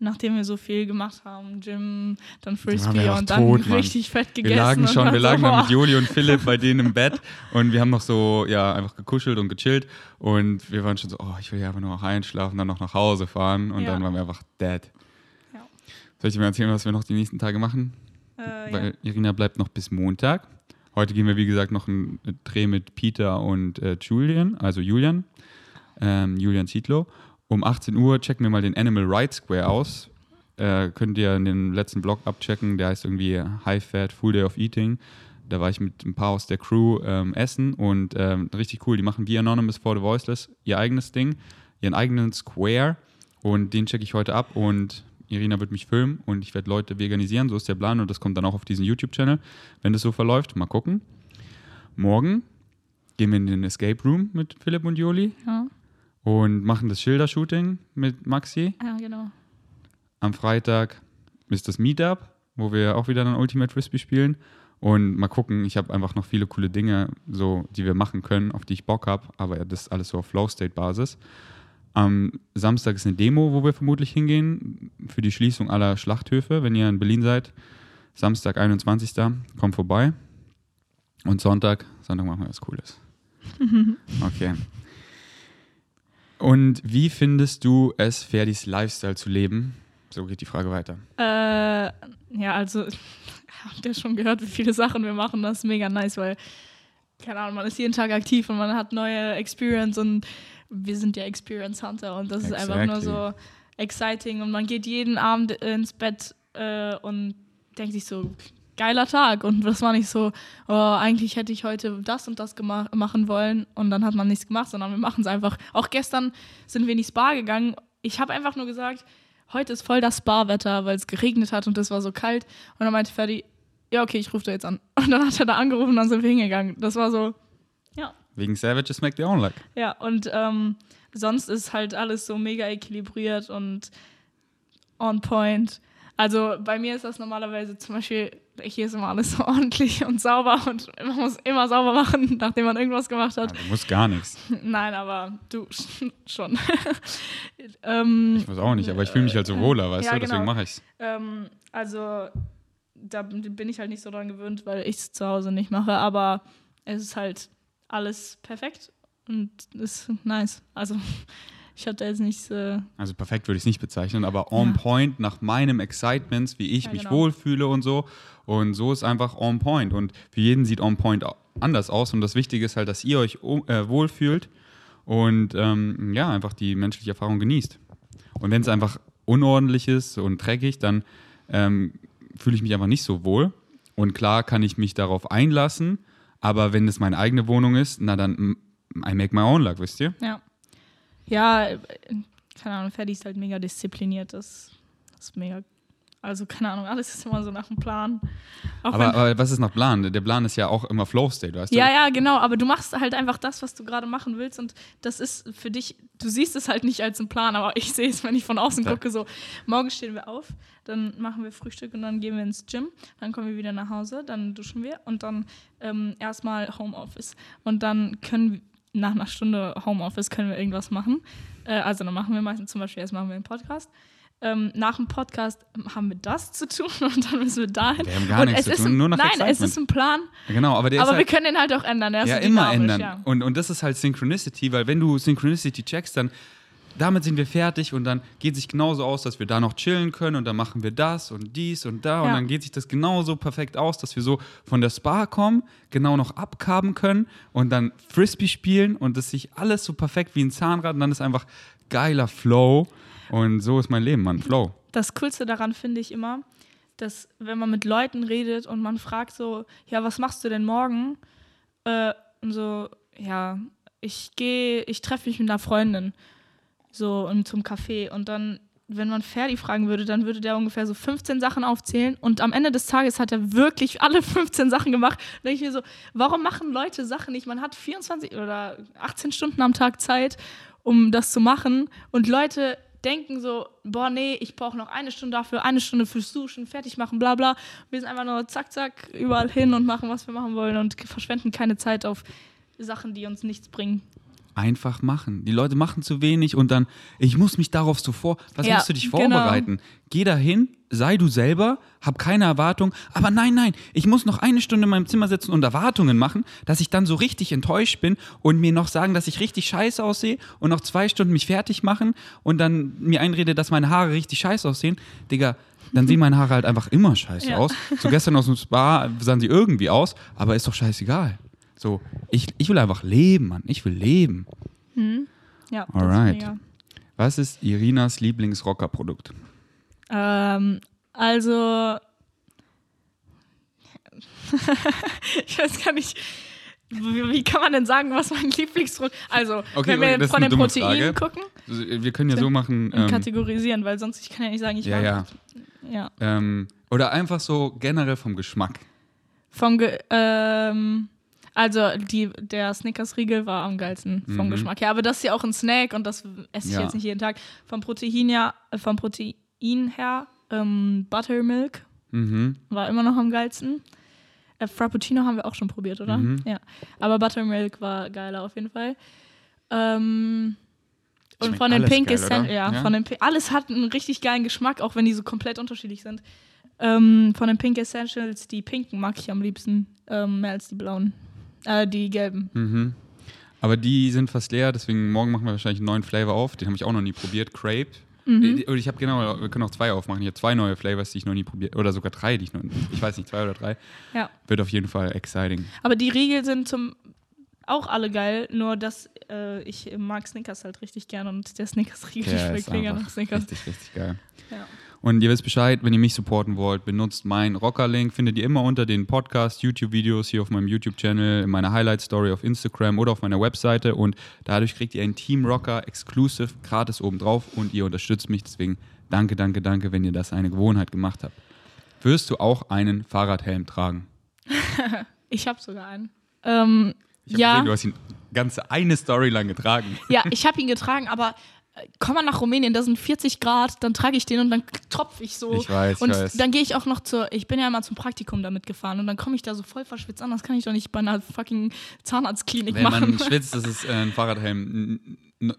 [SPEAKER 2] nachdem wir so viel gemacht haben, Gym, dann Frisbee
[SPEAKER 1] auch
[SPEAKER 2] und dann
[SPEAKER 1] tot, Mann.
[SPEAKER 2] richtig fett gegessen.
[SPEAKER 1] Wir lagen schon,
[SPEAKER 2] dann
[SPEAKER 1] wir
[SPEAKER 2] so,
[SPEAKER 1] lagen dann mit. Joli und Philipp bei denen im Bett und wir haben noch so, ja, einfach gekuschelt und gechillt und wir waren schon so, oh, ich will ja einfach nur noch einschlafen, dann noch nach Hause fahren und
[SPEAKER 2] Ja.
[SPEAKER 1] dann waren wir einfach dead.
[SPEAKER 2] Ja.
[SPEAKER 1] Soll ich dir mal erzählen, was wir noch die nächsten Tage machen?
[SPEAKER 2] Äh, ja.
[SPEAKER 1] Weil Irina bleibt noch bis Montag. Heute gehen wir, wie gesagt, noch einen Dreh mit Peter und äh, Julian, also Julian, ähm, Julian Zietlow. Um 18 Uhr checken wir mal den Animal Rights Square aus. Äh, könnt ihr in den letzten Blog abchecken, der heißt irgendwie High Fat Full Day of Eating. Da war ich mit ein paar aus der Crew ähm, essen und ähm, richtig cool. Die machen wie Anonymous for the Voiceless ihr eigenes Ding, ihren eigenen Square und den checke ich heute ab und Irina wird mich filmen und ich werde Leute veganisieren, so ist der Plan und das kommt dann auch auf diesen YouTube-Channel, wenn das so verläuft. Mal gucken. Morgen gehen wir in den Escape Room mit Philipp und Joli
[SPEAKER 2] Ja.
[SPEAKER 1] Und machen das Schildershooting mit Maxi.
[SPEAKER 2] ja, genau.
[SPEAKER 1] Am Freitag ist das Meetup, wo wir auch wieder dann Ultimate Frisbee spielen. Und mal gucken, ich habe einfach noch viele coole Dinge, so, die wir machen können, auf die ich Bock habe, aber das ist alles so auf Flow-State-Basis. Am Samstag ist eine Demo, wo wir vermutlich hingehen, für die Schließung aller Schlachthöfe. Wenn ihr in Berlin seid, Samstag, 21. kommt vorbei. Und Sonntag, Sonntag machen wir was Cooles. Okay. Und wie findest du es, Ferdis Lifestyle zu leben? So geht die Frage weiter.
[SPEAKER 2] Äh, ja, also, habt ihr schon gehört, wie viele Sachen wir machen? Das ist mega nice, weil, keine Ahnung, man ist jeden Tag aktiv und man hat neue Experience und wir sind ja Experience Hunter und das ist einfach nur
[SPEAKER 1] Exactly.
[SPEAKER 2] so exciting und man geht jeden Abend ins Bett äh, und denkt sich so, geiler Tag und das war nicht so, oh, eigentlich hätte ich heute das und das machen wollen und dann hat man nichts gemacht, sondern wir machen es einfach. Auch gestern sind wir in die Spa gegangen. Ich habe einfach nur gesagt, heute ist voll das Spa-Wetter, weil es geregnet hat und es war so kalt. Und dann meinte Ferdi, ja, okay, ich rufe da jetzt an. Und dann hat er da angerufen und dann sind wir hingegangen. Das war so, ja.
[SPEAKER 1] Wegen Savages Make Their Own Luck.
[SPEAKER 2] Ja, und ähm, sonst ist halt alles so mega equilibriert und on point. Also bei mir ist das normalerweise zum Beispiel, hier ist immer alles so ordentlich und sauber und man muss immer sauber machen, nachdem man irgendwas gemacht hat.
[SPEAKER 1] Ja, du musst gar nichts.
[SPEAKER 2] Nein, aber du schon. ähm,
[SPEAKER 1] Ich weiß auch nicht, aber ich fühle mich halt so wohler, weißt
[SPEAKER 2] Ja,
[SPEAKER 1] du? Deswegen
[SPEAKER 2] genau.
[SPEAKER 1] mache ich's.
[SPEAKER 2] ähm, also da bin ich halt nicht so dran gewöhnt, weil ich es zu Hause nicht mache, aber es ist halt alles perfekt und ist nice. Also ich hatte jetzt nichts. Äh,
[SPEAKER 1] Also perfekt würde ich es nicht bezeichnen, aber on
[SPEAKER 2] Ja.
[SPEAKER 1] point nach meinem Excitement, wie ich
[SPEAKER 2] Ja,
[SPEAKER 1] mich
[SPEAKER 2] genau.
[SPEAKER 1] wohlfühle und so. Und so ist einfach on point. Und für jeden sieht on point anders aus. Und das Wichtige ist halt, dass ihr euch äh, wohlfühlt und ähm, ja, einfach die menschliche Erfahrung genießt. Und wenn es einfach unordentlich ist und dreckig, dann ähm, fühle ich mich einfach nicht so wohl. Und klar kann ich mich darauf einlassen, aber wenn es meine eigene Wohnung ist, na dann I make my own luck, wisst ihr?
[SPEAKER 2] ja. Ja, keine Ahnung, Ferdi ist halt mega diszipliniert. Das, das ist mega Also keine Ahnung, alles ist immer so nach dem Plan.
[SPEAKER 1] Aber, aber was ist nach Plan? Der Plan ist ja auch immer Flow State, weißt du?
[SPEAKER 2] ja, ja, genau, aber du machst halt einfach das, was du gerade machen willst und das ist für dich, du siehst es halt nicht als einen Plan, aber ich sehe es, wenn ich von außen
[SPEAKER 1] Ja.
[SPEAKER 2] gucke, so, morgen stehen wir auf, dann machen wir Frühstück und dann gehen wir ins Gym, dann kommen wir wieder nach Hause, dann duschen wir und dann ähm, erstmal Homeoffice und dann können wir, nach einer Stunde Homeoffice können wir irgendwas machen. Äh, also dann machen wir meistens zum Beispiel erst machen wir einen Podcast. Ähm, nach dem Podcast haben wir das zu tun und dann müssen wir dahin.
[SPEAKER 1] Wir haben gar
[SPEAKER 2] und
[SPEAKER 1] nichts
[SPEAKER 2] es
[SPEAKER 1] zu tun,
[SPEAKER 2] ein,
[SPEAKER 1] nur nach
[SPEAKER 2] Nein, es
[SPEAKER 1] Excitement.
[SPEAKER 2] ist ein Plan,
[SPEAKER 1] Genau, aber der
[SPEAKER 2] aber
[SPEAKER 1] ist
[SPEAKER 2] wir
[SPEAKER 1] halt,
[SPEAKER 2] können den halt auch ändern. Er
[SPEAKER 1] ja immer ändern.
[SPEAKER 2] Ja.
[SPEAKER 1] Und, und das ist halt Synchronicity, weil wenn du Synchronicity checkst, dann damit sind wir fertig und dann geht sich genauso aus, dass wir da noch chillen können und dann machen wir das und dies und da und
[SPEAKER 2] Ja.
[SPEAKER 1] dann geht sich das genauso perfekt aus, dass wir so von der Spa kommen, genau noch abkaben können und dann Frisbee spielen und das sich alles so perfekt wie ein Zahnrad und dann ist einfach geiler Flow und so ist mein Leben, Mann, Flow.
[SPEAKER 2] Das Coolste daran finde ich immer, dass wenn man mit Leuten redet und man fragt so, ja, was machst du denn morgen? Äh, und so, ja, ich gehe, ich treffe mich mit einer Freundin so und zum Café und dann wenn man Ferdi fragen würde, dann würde der ungefähr so 15 Sachen aufzählen und am Ende des Tages hat er wirklich alle 15 Sachen gemacht. Da denke ich mir so, warum machen Leute Sachen nicht? Man hat 24 oder 18 Stunden am Tag Zeit, um das zu machen und Leute denken so, boah, nee, ich brauche noch eine Stunde dafür, eine Stunde fürs Duschen, fertig machen, bla bla. Wir sind einfach nur zack, zack, überall hin und machen, was wir machen wollen und verschwenden keine Zeit auf Sachen, die uns nichts bringen.
[SPEAKER 1] Einfach machen. Die Leute machen zu wenig und dann, ich muss mich darauf so vor. Was
[SPEAKER 2] Ja,
[SPEAKER 1] musst du dich
[SPEAKER 2] genau.
[SPEAKER 1] vorbereiten? Geh dahin, sei du selber, hab keine Erwartung. Aber nein, nein, ich muss noch eine Stunde in meinem Zimmer sitzen und Erwartungen machen, dass ich dann so richtig enttäuscht bin und mir noch sagen, dass ich richtig scheiße aussehe und noch zwei Stunden mich fertig machen und dann mir einrede, dass meine Haare richtig scheiße aussehen. Digga, dann sehen meine Haare halt einfach immer scheiße
[SPEAKER 2] Ja.
[SPEAKER 1] aus. So gestern aus dem Spa sahen sie irgendwie aus, aber ist doch scheißegal. So, ich, ich will einfach leben, Mann. Ich will leben.
[SPEAKER 2] Ja, das
[SPEAKER 1] Alright.
[SPEAKER 2] ist.
[SPEAKER 1] Was ist Irinas Lieblingsrockerprodukt?
[SPEAKER 2] Ähm, also, ich weiß gar nicht, wie, kann man denn sagen, was mein Lieblingsdruck Also,
[SPEAKER 1] Okay,
[SPEAKER 2] wenn wir von den Proteinen
[SPEAKER 1] Frage.
[SPEAKER 2] gucken
[SPEAKER 1] Wir können ja so machen. Ähm,
[SPEAKER 2] kategorisieren, weil sonst ich kann ja nicht sagen, ich
[SPEAKER 1] ja, ja.
[SPEAKER 2] ja.
[SPEAKER 1] Ähm, oder einfach so generell vom Geschmack.
[SPEAKER 2] Vom Ge ähm, also die, der Snickers-Riegel war am geilsten vom
[SPEAKER 1] Mhm.
[SPEAKER 2] Geschmack her. Aber das ist ja auch ein Snack und das esse ich
[SPEAKER 1] Ja.
[SPEAKER 2] jetzt nicht jeden Tag. Vom Protein, ja, äh, vom Protein her, ähm, Buttermilk
[SPEAKER 1] Mhm.
[SPEAKER 2] war immer noch am geilsten. Äh, Frappuccino haben wir auch schon probiert, oder?
[SPEAKER 1] Mhm.
[SPEAKER 2] Ja. Aber Buttermilk war geiler auf jeden Fall. Ähm, und von den Pink
[SPEAKER 1] oder?
[SPEAKER 2] ja,
[SPEAKER 1] Ja.
[SPEAKER 2] von den alles hat einen richtig geilen Geschmack, auch wenn die so komplett unterschiedlich sind. Ähm, von den Pink Essentials, die pinken mag ich am liebsten, ähm, mehr als die blauen. Äh, die gelben.
[SPEAKER 1] Mhm. Aber die sind fast leer, deswegen morgen machen wir wahrscheinlich einen neuen Flavor auf. Den habe ich auch noch nie probiert. Crepe.
[SPEAKER 2] Mhm.
[SPEAKER 1] Äh, ich habe genau, wir können auch zwei aufmachen. Ich habe zwei neue Flavors, die ich noch nie probiert Oder sogar drei, die ich noch Ich weiß nicht, zwei oder drei.
[SPEAKER 2] Ja.
[SPEAKER 1] Wird auf jeden Fall exciting.
[SPEAKER 2] Aber die Riegel sind zum auch alle geil, nur dass äh, ich mag Snickers halt richtig gern und der Snickers-Riegel schmeckt mega
[SPEAKER 1] einfach
[SPEAKER 2] nach Snickers.
[SPEAKER 1] richtig, richtig geil.
[SPEAKER 2] Ja.
[SPEAKER 1] Und ihr wisst Bescheid, wenn ihr mich supporten wollt, benutzt meinen Rocker-Link. Findet ihr immer unter den Podcast, YouTube-Videos hier auf meinem YouTube-Channel, in meiner Highlight-Story auf Instagram oder auf meiner Webseite. Und dadurch kriegt ihr einen Team Rocker Exclusive gratis obendrauf und ihr unterstützt mich. Deswegen danke, danke, danke, wenn ihr das eine Gewohnheit gemacht habt. Wirst du auch einen Fahrradhelm tragen?
[SPEAKER 2] Ich habe sogar einen. Ähm,
[SPEAKER 1] Ich habe
[SPEAKER 2] ja,
[SPEAKER 1] gesehen, du hast ihn ganze eine Story lang getragen.
[SPEAKER 2] ja, ich habe ihn getragen, aber komm mal nach Rumänien, da sind 40 Grad, dann trage ich den und dann tropfe ich so.
[SPEAKER 1] Ich weiß, ich
[SPEAKER 2] und
[SPEAKER 1] weiß.
[SPEAKER 2] dann gehe ich auch noch zur, ich bin ja immer zum Praktikum damit gefahren und dann komme ich da so voll verschwitzt an, das kann ich doch nicht bei einer fucking Zahnarztklinik
[SPEAKER 1] Wenn
[SPEAKER 2] machen.
[SPEAKER 1] man schwitzt, ist es äh, ein Fahrradhelm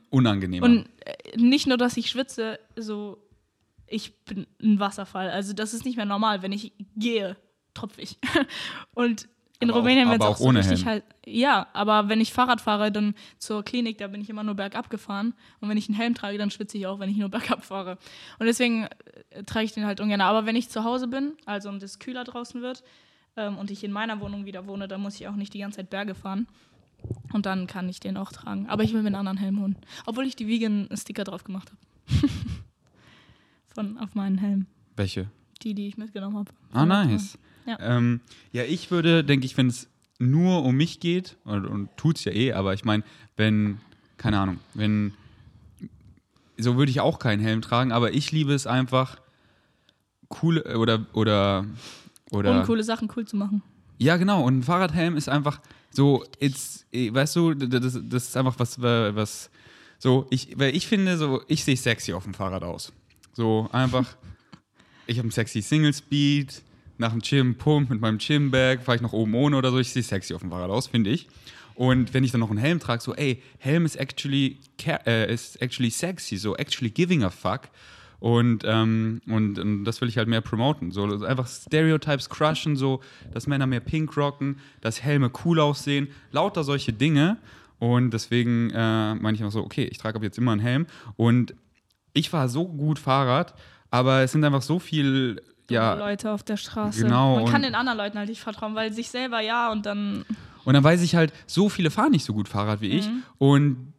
[SPEAKER 1] unangenehmer.
[SPEAKER 2] Und äh, nicht nur, dass ich schwitze, so, ich bin ein Wasserfall. Also das ist nicht mehr normal. Wenn ich gehe, tropfe ich. Und in
[SPEAKER 1] Aber
[SPEAKER 2] Rumänien wird es auch,
[SPEAKER 1] auch
[SPEAKER 2] so
[SPEAKER 1] ohne
[SPEAKER 2] richtig
[SPEAKER 1] Helm.
[SPEAKER 2] halt. Ja, aber wenn ich Fahrrad fahre, dann zur Klinik, da bin ich immer nur bergab gefahren. Und wenn ich einen Helm trage, dann schwitze ich auch, wenn ich nur bergab fahre. Und deswegen äh, trage ich den halt ungern. Aber wenn ich zu Hause bin, also und es kühler draußen wird ähm, und ich in meiner Wohnung wieder wohne, dann muss ich auch nicht die ganze Zeit Berge fahren. Und dann kann ich den auch tragen. Aber ich will mir einen anderen Helm holen. Obwohl ich die Vegan-Sticker drauf gemacht habe. Von auf meinen Helm.
[SPEAKER 1] Welche?
[SPEAKER 2] Die, die ich mitgenommen habe.
[SPEAKER 1] Ah, nice.
[SPEAKER 2] Ja.
[SPEAKER 1] Ähm, ja, ich würde, denke ich, wenn es nur um mich geht, und, und tut es ja eh, aber ich meine, wenn, keine Ahnung, wenn, so würde ich auch keinen Helm tragen, aber ich liebe es einfach, coole oder oder oder
[SPEAKER 2] Uncoole Sachen cool zu machen.
[SPEAKER 1] ja genau und ein Fahrradhelm ist einfach so it's, eh, weißt du das, das ist einfach was was so ich weil ich finde so ich sehe sexy auf dem Fahrrad aus so einfach ich habe einen sexy Single Speed nach dem Gym Pump mit meinem Gym Bag fahre ich noch oben ohne oder so ich sehe sexy auf dem Fahrrad aus finde ich und wenn ich dann noch einen Helm trage so ey Helm ist actually äh, ist actually sexy so actually giving a fuck und, ähm, und, und das will ich halt mehr promoten. So einfach Stereotypes crushen, so, dass Männer mehr pink rocken, dass Helme cool aussehen, lauter solche Dinge. Und deswegen äh, meine ich immer so, okay, ich trage ab jetzt immer einen Helm. Und ich fahre so gut Fahrrad, aber es sind einfach so viel, ja,
[SPEAKER 2] Leute auf der Straße.
[SPEAKER 1] Genau,
[SPEAKER 2] Man kann den anderen Leuten halt nicht vertrauen, weil sich selber ja und dann.
[SPEAKER 1] Und dann weiß ich halt, so viele fahren nicht so gut Fahrrad wie ich.
[SPEAKER 2] Mhm.
[SPEAKER 1] Und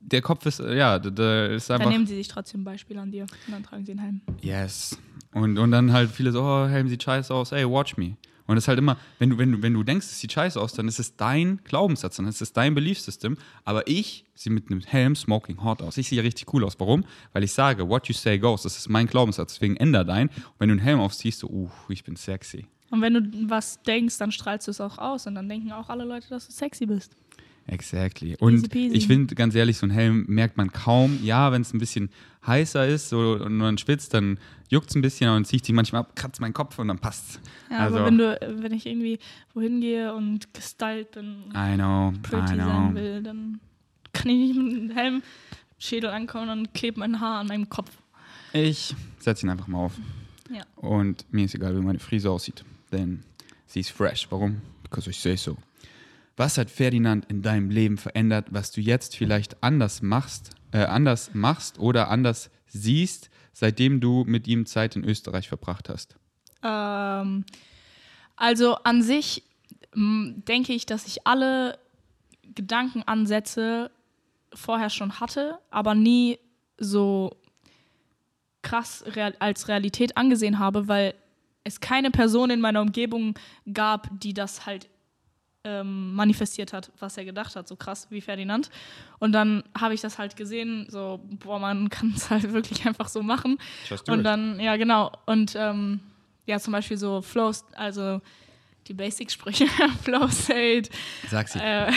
[SPEAKER 1] der Kopf ist, äh, ja, da, ist
[SPEAKER 2] Dann
[SPEAKER 1] einfach.
[SPEAKER 2] nehmen sie sich trotzdem ein Beispiel an dir und dann tragen sie einen Helm.
[SPEAKER 1] Yes. Und, und dann halt viele so, oh, Helm sieht scheiße aus, ey, watch me. Und es ist halt immer, wenn du, wenn, du, wenn du denkst, es sieht scheiße aus, dann ist es dein Glaubenssatz, dann ist es dein Belief System. Aber ich sehe mit einem Helm smoking hot aus. Ich sehe richtig cool aus. Warum? Weil ich sage, what you say goes. Das ist mein Glaubenssatz. Deswegen änder dein. Und wenn du einen Helm aufziehst, so, uh, ich bin sexy.
[SPEAKER 2] Und wenn du was denkst, dann strahlst du es auch aus und dann denken auch alle Leute, dass du sexy bist.
[SPEAKER 1] Exactly. Und ich finde, ganz ehrlich, so ein Helm merkt man kaum. Ja, wenn es ein bisschen heißer ist so, und man schwitzt, dann juckt es ein bisschen und zieht sich manchmal ab, kratzt meinen Kopf und dann passt
[SPEAKER 2] Ja,
[SPEAKER 1] Also-
[SPEAKER 2] aber wenn du, wenn ich irgendwie wohin gehe und gestylt bin,
[SPEAKER 1] I know,
[SPEAKER 2] pretty
[SPEAKER 1] I know.
[SPEAKER 2] sein will, dann kann ich nicht mit einem Helm Schädel ankommen und klebe mein Haar an meinem Kopf.
[SPEAKER 1] Ich setze ihn einfach mal auf.
[SPEAKER 2] Ja.
[SPEAKER 1] Und mir ist egal, wie meine Frise aussieht. Denn sie ist fresh. Warum? Because I say so. Was hat Ferdinand in deinem Leben verändert, was du jetzt vielleicht anders machst, äh, anders machst oder anders siehst, seitdem du mit ihm Zeit in Österreich verbracht hast?
[SPEAKER 2] Ähm, also an sich m, denke ich, dass ich alle Gedankenansätze vorher schon hatte, aber nie so krass real als Realität angesehen habe, weil es keine Person in meiner Umgebung gab, die das halt ähm, manifestiert hat, was er gedacht hat, so krass wie Ferdinand. Und dann habe ich das halt gesehen, so, boah, man kann es halt wirklich einfach so machen. Und dann, ja, genau. Und ähm, ja, zum Beispiel so Flow, also die Basic-Sprüche, Flow State,
[SPEAKER 1] Sag sie.
[SPEAKER 2] äh,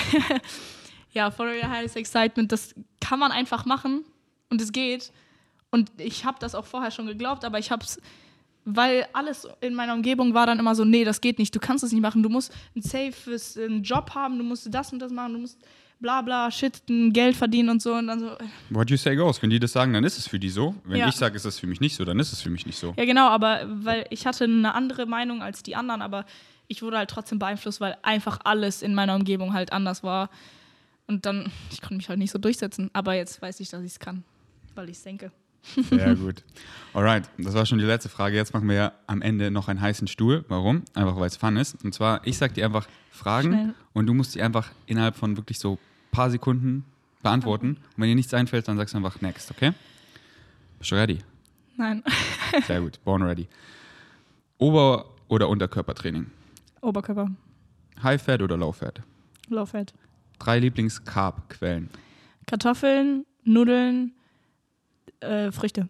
[SPEAKER 2] ja, Follow Your Highest Excitement, das kann man einfach machen und es geht. Und ich habe das auch vorher schon geglaubt, aber ich habe es, weil alles in meiner Umgebung war dann immer so, nee, das geht nicht, du kannst es nicht machen, du musst ein safes einen Job haben, du musst das und das machen, du musst bla bla, shit, Geld verdienen und so und dann so,
[SPEAKER 1] What you say goes. Wenn die das sagen, dann ist es für die so. Wenn
[SPEAKER 2] Ja.
[SPEAKER 1] ich sage, ist es für mich nicht so, dann ist es für mich nicht so.
[SPEAKER 2] Ja, genau, aber weil ich hatte eine andere Meinung als die anderen, aber ich wurde halt trotzdem beeinflusst, weil einfach alles in meiner Umgebung halt anders war. Und dann, ich konnte mich halt nicht so durchsetzen. Aber jetzt weiß ich, dass ich es kann, weil ich es denke.
[SPEAKER 1] Sehr gut. Alright, das war schon die letzte Frage. Jetzt machen wir ja am Ende noch einen heißen Stuhl. Warum? Einfach weil es fun ist. Und zwar, ich sag dir einfach Fragen
[SPEAKER 2] Schnell.
[SPEAKER 1] und du musst die einfach innerhalb von wirklich so paar Sekunden beantworten. Und wenn dir nichts einfällt, dann sagst du einfach next, okay? Bist du ready?
[SPEAKER 2] Nein,
[SPEAKER 1] Sehr gut, born ready. Ober- oder Unterkörpertraining?
[SPEAKER 2] Oberkörper,
[SPEAKER 1] High Fat oder Low Fat?
[SPEAKER 2] Low Fat.
[SPEAKER 1] Drei Lieblings-Carb-Quellen.
[SPEAKER 2] Kartoffeln, Nudeln, äh, Früchte.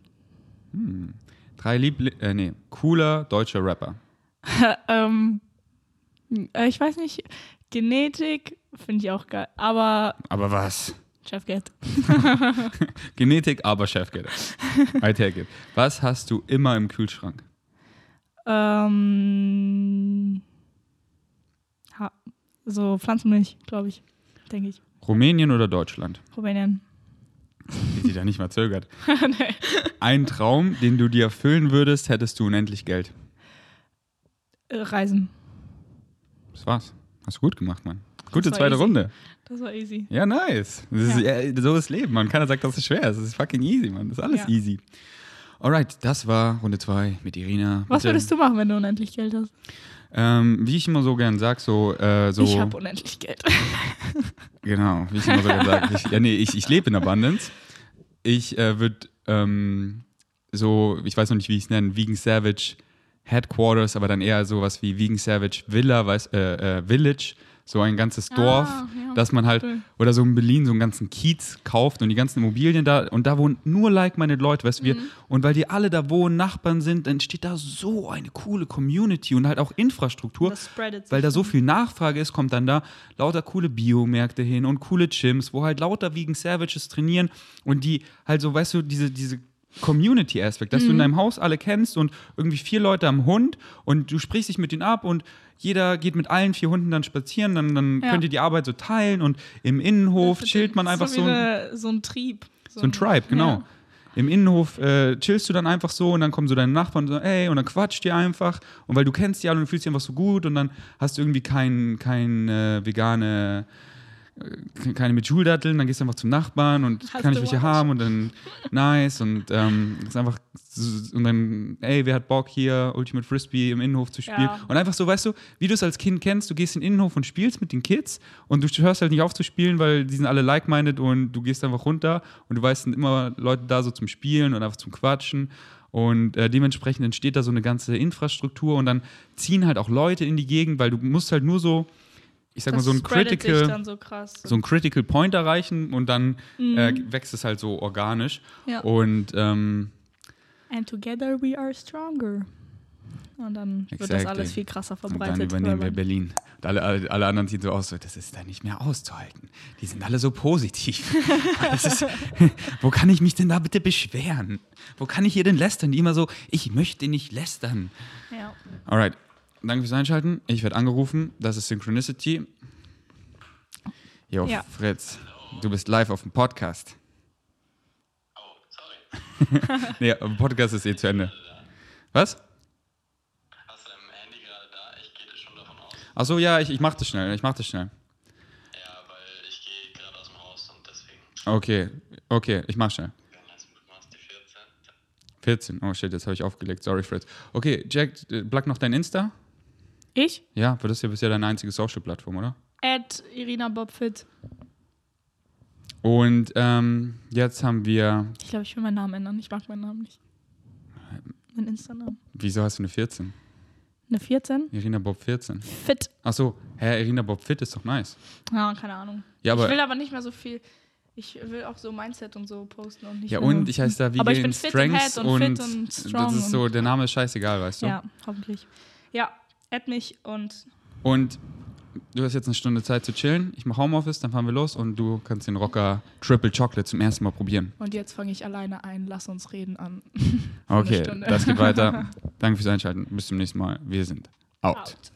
[SPEAKER 1] Drei Liebli äh, nee, cooler deutscher Rapper.
[SPEAKER 2] ähm, äh, ich weiß nicht, Genetik finde ich auch geil, aber
[SPEAKER 1] Aber was?
[SPEAKER 2] Chef Geld.
[SPEAKER 1] Genetik, aber Chefkette. I take it. Was hast du immer im Kühlschrank?
[SPEAKER 2] Ähm, ha, so Pflanzenmilch, glaube ich, denke ich.
[SPEAKER 1] Rumänien oder Deutschland?
[SPEAKER 2] Rumänien.
[SPEAKER 1] Wie sie da nicht mal zögert.
[SPEAKER 2] nee.
[SPEAKER 1] Ein Traum, den du dir erfüllen würdest, hättest du unendlich Geld.
[SPEAKER 2] Reisen.
[SPEAKER 1] Das war's. Hast du gut gemacht, Mann. Gute zweite
[SPEAKER 2] easy.
[SPEAKER 1] Runde.
[SPEAKER 2] Das war easy.
[SPEAKER 1] Ja, nice. Das ist, ja. so ist Leben, man. Keiner sagt, dass es schwer ist. Es ist fucking easy, man. Das ist alles
[SPEAKER 2] Ja.
[SPEAKER 1] easy. Alright, das war Runde 2 mit Irina.
[SPEAKER 2] Was würdest du machen, wenn du unendlich Geld hast?
[SPEAKER 1] Ähm, wie ich immer so gern sag, so, äh, so
[SPEAKER 2] Ich habe unendlich Geld.
[SPEAKER 1] Genau, wie ich immer so gesagt ich, Ja, nee, ich, ich lebe in Abundance. Ich äh, würde ähm, so, ich weiß noch nicht, wie ich es nenne, Vegan Savage Headquarters, aber dann eher sowas wie Vegan Savage Villa, weiß, äh, äh, Village, so ein ganzes Dorf,
[SPEAKER 2] Ah, ja,
[SPEAKER 1] dass man halt,
[SPEAKER 2] cool.
[SPEAKER 1] oder so in Berlin so einen ganzen Kiez kauft und die ganzen Immobilien da, und da wohnen nur like-minded Leute, weißt du,
[SPEAKER 2] Mhm.
[SPEAKER 1] wir, und weil die alle da wohnen, Nachbarn sind, dann entsteht da so eine coole Community und halt auch Infrastruktur, weil da so viel Nachfrage ist, kommt dann da lauter coole Biomärkte hin und coole Gyms, wo halt lauter Vegan Savages trainieren und die halt so, weißt du, diese, diese Community-Aspekt, dass du in deinem Haus alle kennst und irgendwie vier Leute am Hund und du sprichst dich mit denen ab und jeder geht mit allen vier Hunden dann spazieren, dann, dann
[SPEAKER 2] Ja.
[SPEAKER 1] könnt ihr die Arbeit so teilen und im Innenhof chillt man einfach
[SPEAKER 2] so,
[SPEAKER 1] so. ein-
[SPEAKER 2] so ein Trieb.
[SPEAKER 1] so ein Tribe, genau.
[SPEAKER 2] Ja.
[SPEAKER 1] Im Innenhof äh, chillst du dann einfach so und dann kommen so deine Nachbarn und so, ey, und dann quatscht ihr einfach. Und weil du kennst die alle und du fühlst dich einfach so gut und dann hast du irgendwie kein, kein äh, vegane, keine mit Schuldatteln, dann gehst du einfach zum Nachbarn und
[SPEAKER 2] Hast
[SPEAKER 1] kann ich welche
[SPEAKER 2] was?
[SPEAKER 1] haben und dann nice und ähm, ist einfach und dann, ey, wer hat Bock hier Ultimate Frisbee im Innenhof zu spielen?
[SPEAKER 2] Ja.
[SPEAKER 1] Und einfach so, weißt du, wie du es als Kind kennst, du gehst in den Innenhof und spielst mit den Kids und du hörst halt nicht auf zu spielen, weil die sind alle like-minded und du gehst einfach runter und du weißt, sind immer Leute da so zum Spielen und einfach zum Quatschen. Und äh, dementsprechend entsteht da so eine ganze Infrastruktur und dann ziehen halt auch Leute in die Gegend, weil du musst halt nur so, ich sag
[SPEAKER 2] Das
[SPEAKER 1] mal, so ein Critical,
[SPEAKER 2] dann so krass.
[SPEAKER 1] so ein Critical Point erreichen und dann äh, wächst es halt so organisch.
[SPEAKER 2] Ja.
[SPEAKER 1] Und ähm,
[SPEAKER 2] And together we are stronger. Und dann wird das
[SPEAKER 1] Exactly.
[SPEAKER 2] alles viel krasser
[SPEAKER 1] Und dann
[SPEAKER 2] verbreitet.
[SPEAKER 1] übernehmen wir Berlin. Und alle, alle, alle anderen sehen so aus, so, das ist da nicht mehr auszuhalten. Die sind alle so positiv. Ist, wo kann ich mich denn da bitte beschweren? Wo kann ich hier denn lästern? Die immer so, ich möchte nicht lästern.
[SPEAKER 2] ja.
[SPEAKER 1] Alright, danke fürs Einschalten. Ich werde angerufen. Das ist Synchronicity. Jo,
[SPEAKER 2] Ja.
[SPEAKER 1] Fritz, du bist live auf dem Podcast.
[SPEAKER 3] Oh, sorry.
[SPEAKER 1] nee, Podcast ist eh zu Ende. Was?
[SPEAKER 3] Hast du dein Handy gerade da? Ich gehe schon davon aus.
[SPEAKER 1] Achso, ja, ich, ich mach das schnell. Ich mach das schnell.
[SPEAKER 3] Ja, weil ich gehe gerade aus dem Haus und deswegen.
[SPEAKER 1] Okay, okay, ich mach schnell.
[SPEAKER 3] Ja, nice, du machst die 14.
[SPEAKER 1] 14. Oh shit, jetzt habe ich aufgelegt. Sorry, Fritz. Okay, Jack, äh, plug noch dein Insta?
[SPEAKER 2] Ich?
[SPEAKER 1] Ja, weil das ist ja bisher deine einzige Social-Plattform, oder?
[SPEAKER 2] At Irina Bobfit.
[SPEAKER 1] Und ähm, jetzt haben wir.
[SPEAKER 2] Ich glaube, ich will meinen Namen ändern. Ich mag meinen Namen nicht. Mein Insta-Namen.
[SPEAKER 1] Wieso hast du eine 14?
[SPEAKER 2] Eine 14?
[SPEAKER 1] Irina Bob 14.
[SPEAKER 2] Fit.
[SPEAKER 1] Achso, hä, Irina Bob Fit ist doch nice.
[SPEAKER 2] Ja, keine Ahnung.
[SPEAKER 1] Ja, aber.
[SPEAKER 2] ich will aber nicht mehr so viel. Ich will auch so Mindset und so posten und nicht
[SPEAKER 1] Ja, und ich heiße da
[SPEAKER 2] Aber ich bin fit
[SPEAKER 1] Strengths
[SPEAKER 2] Head
[SPEAKER 1] und,
[SPEAKER 2] und fit und strong
[SPEAKER 1] das ist so,
[SPEAKER 2] und-
[SPEAKER 1] der Name ist scheißegal, weißt du?
[SPEAKER 2] Ja, hoffentlich. Ja, add mich und
[SPEAKER 1] Und du hast jetzt eine Stunde Zeit zu chillen. Ich mache Homeoffice, dann fahren wir los und du kannst den Rocker Triple Chocolate zum ersten Mal probieren.
[SPEAKER 2] Und jetzt fange ich alleine ein, lass uns reden an.
[SPEAKER 1] Okay, das geht weiter. Danke fürs Einschalten. Bis zum nächsten Mal. Wir sind out.
[SPEAKER 2] Out.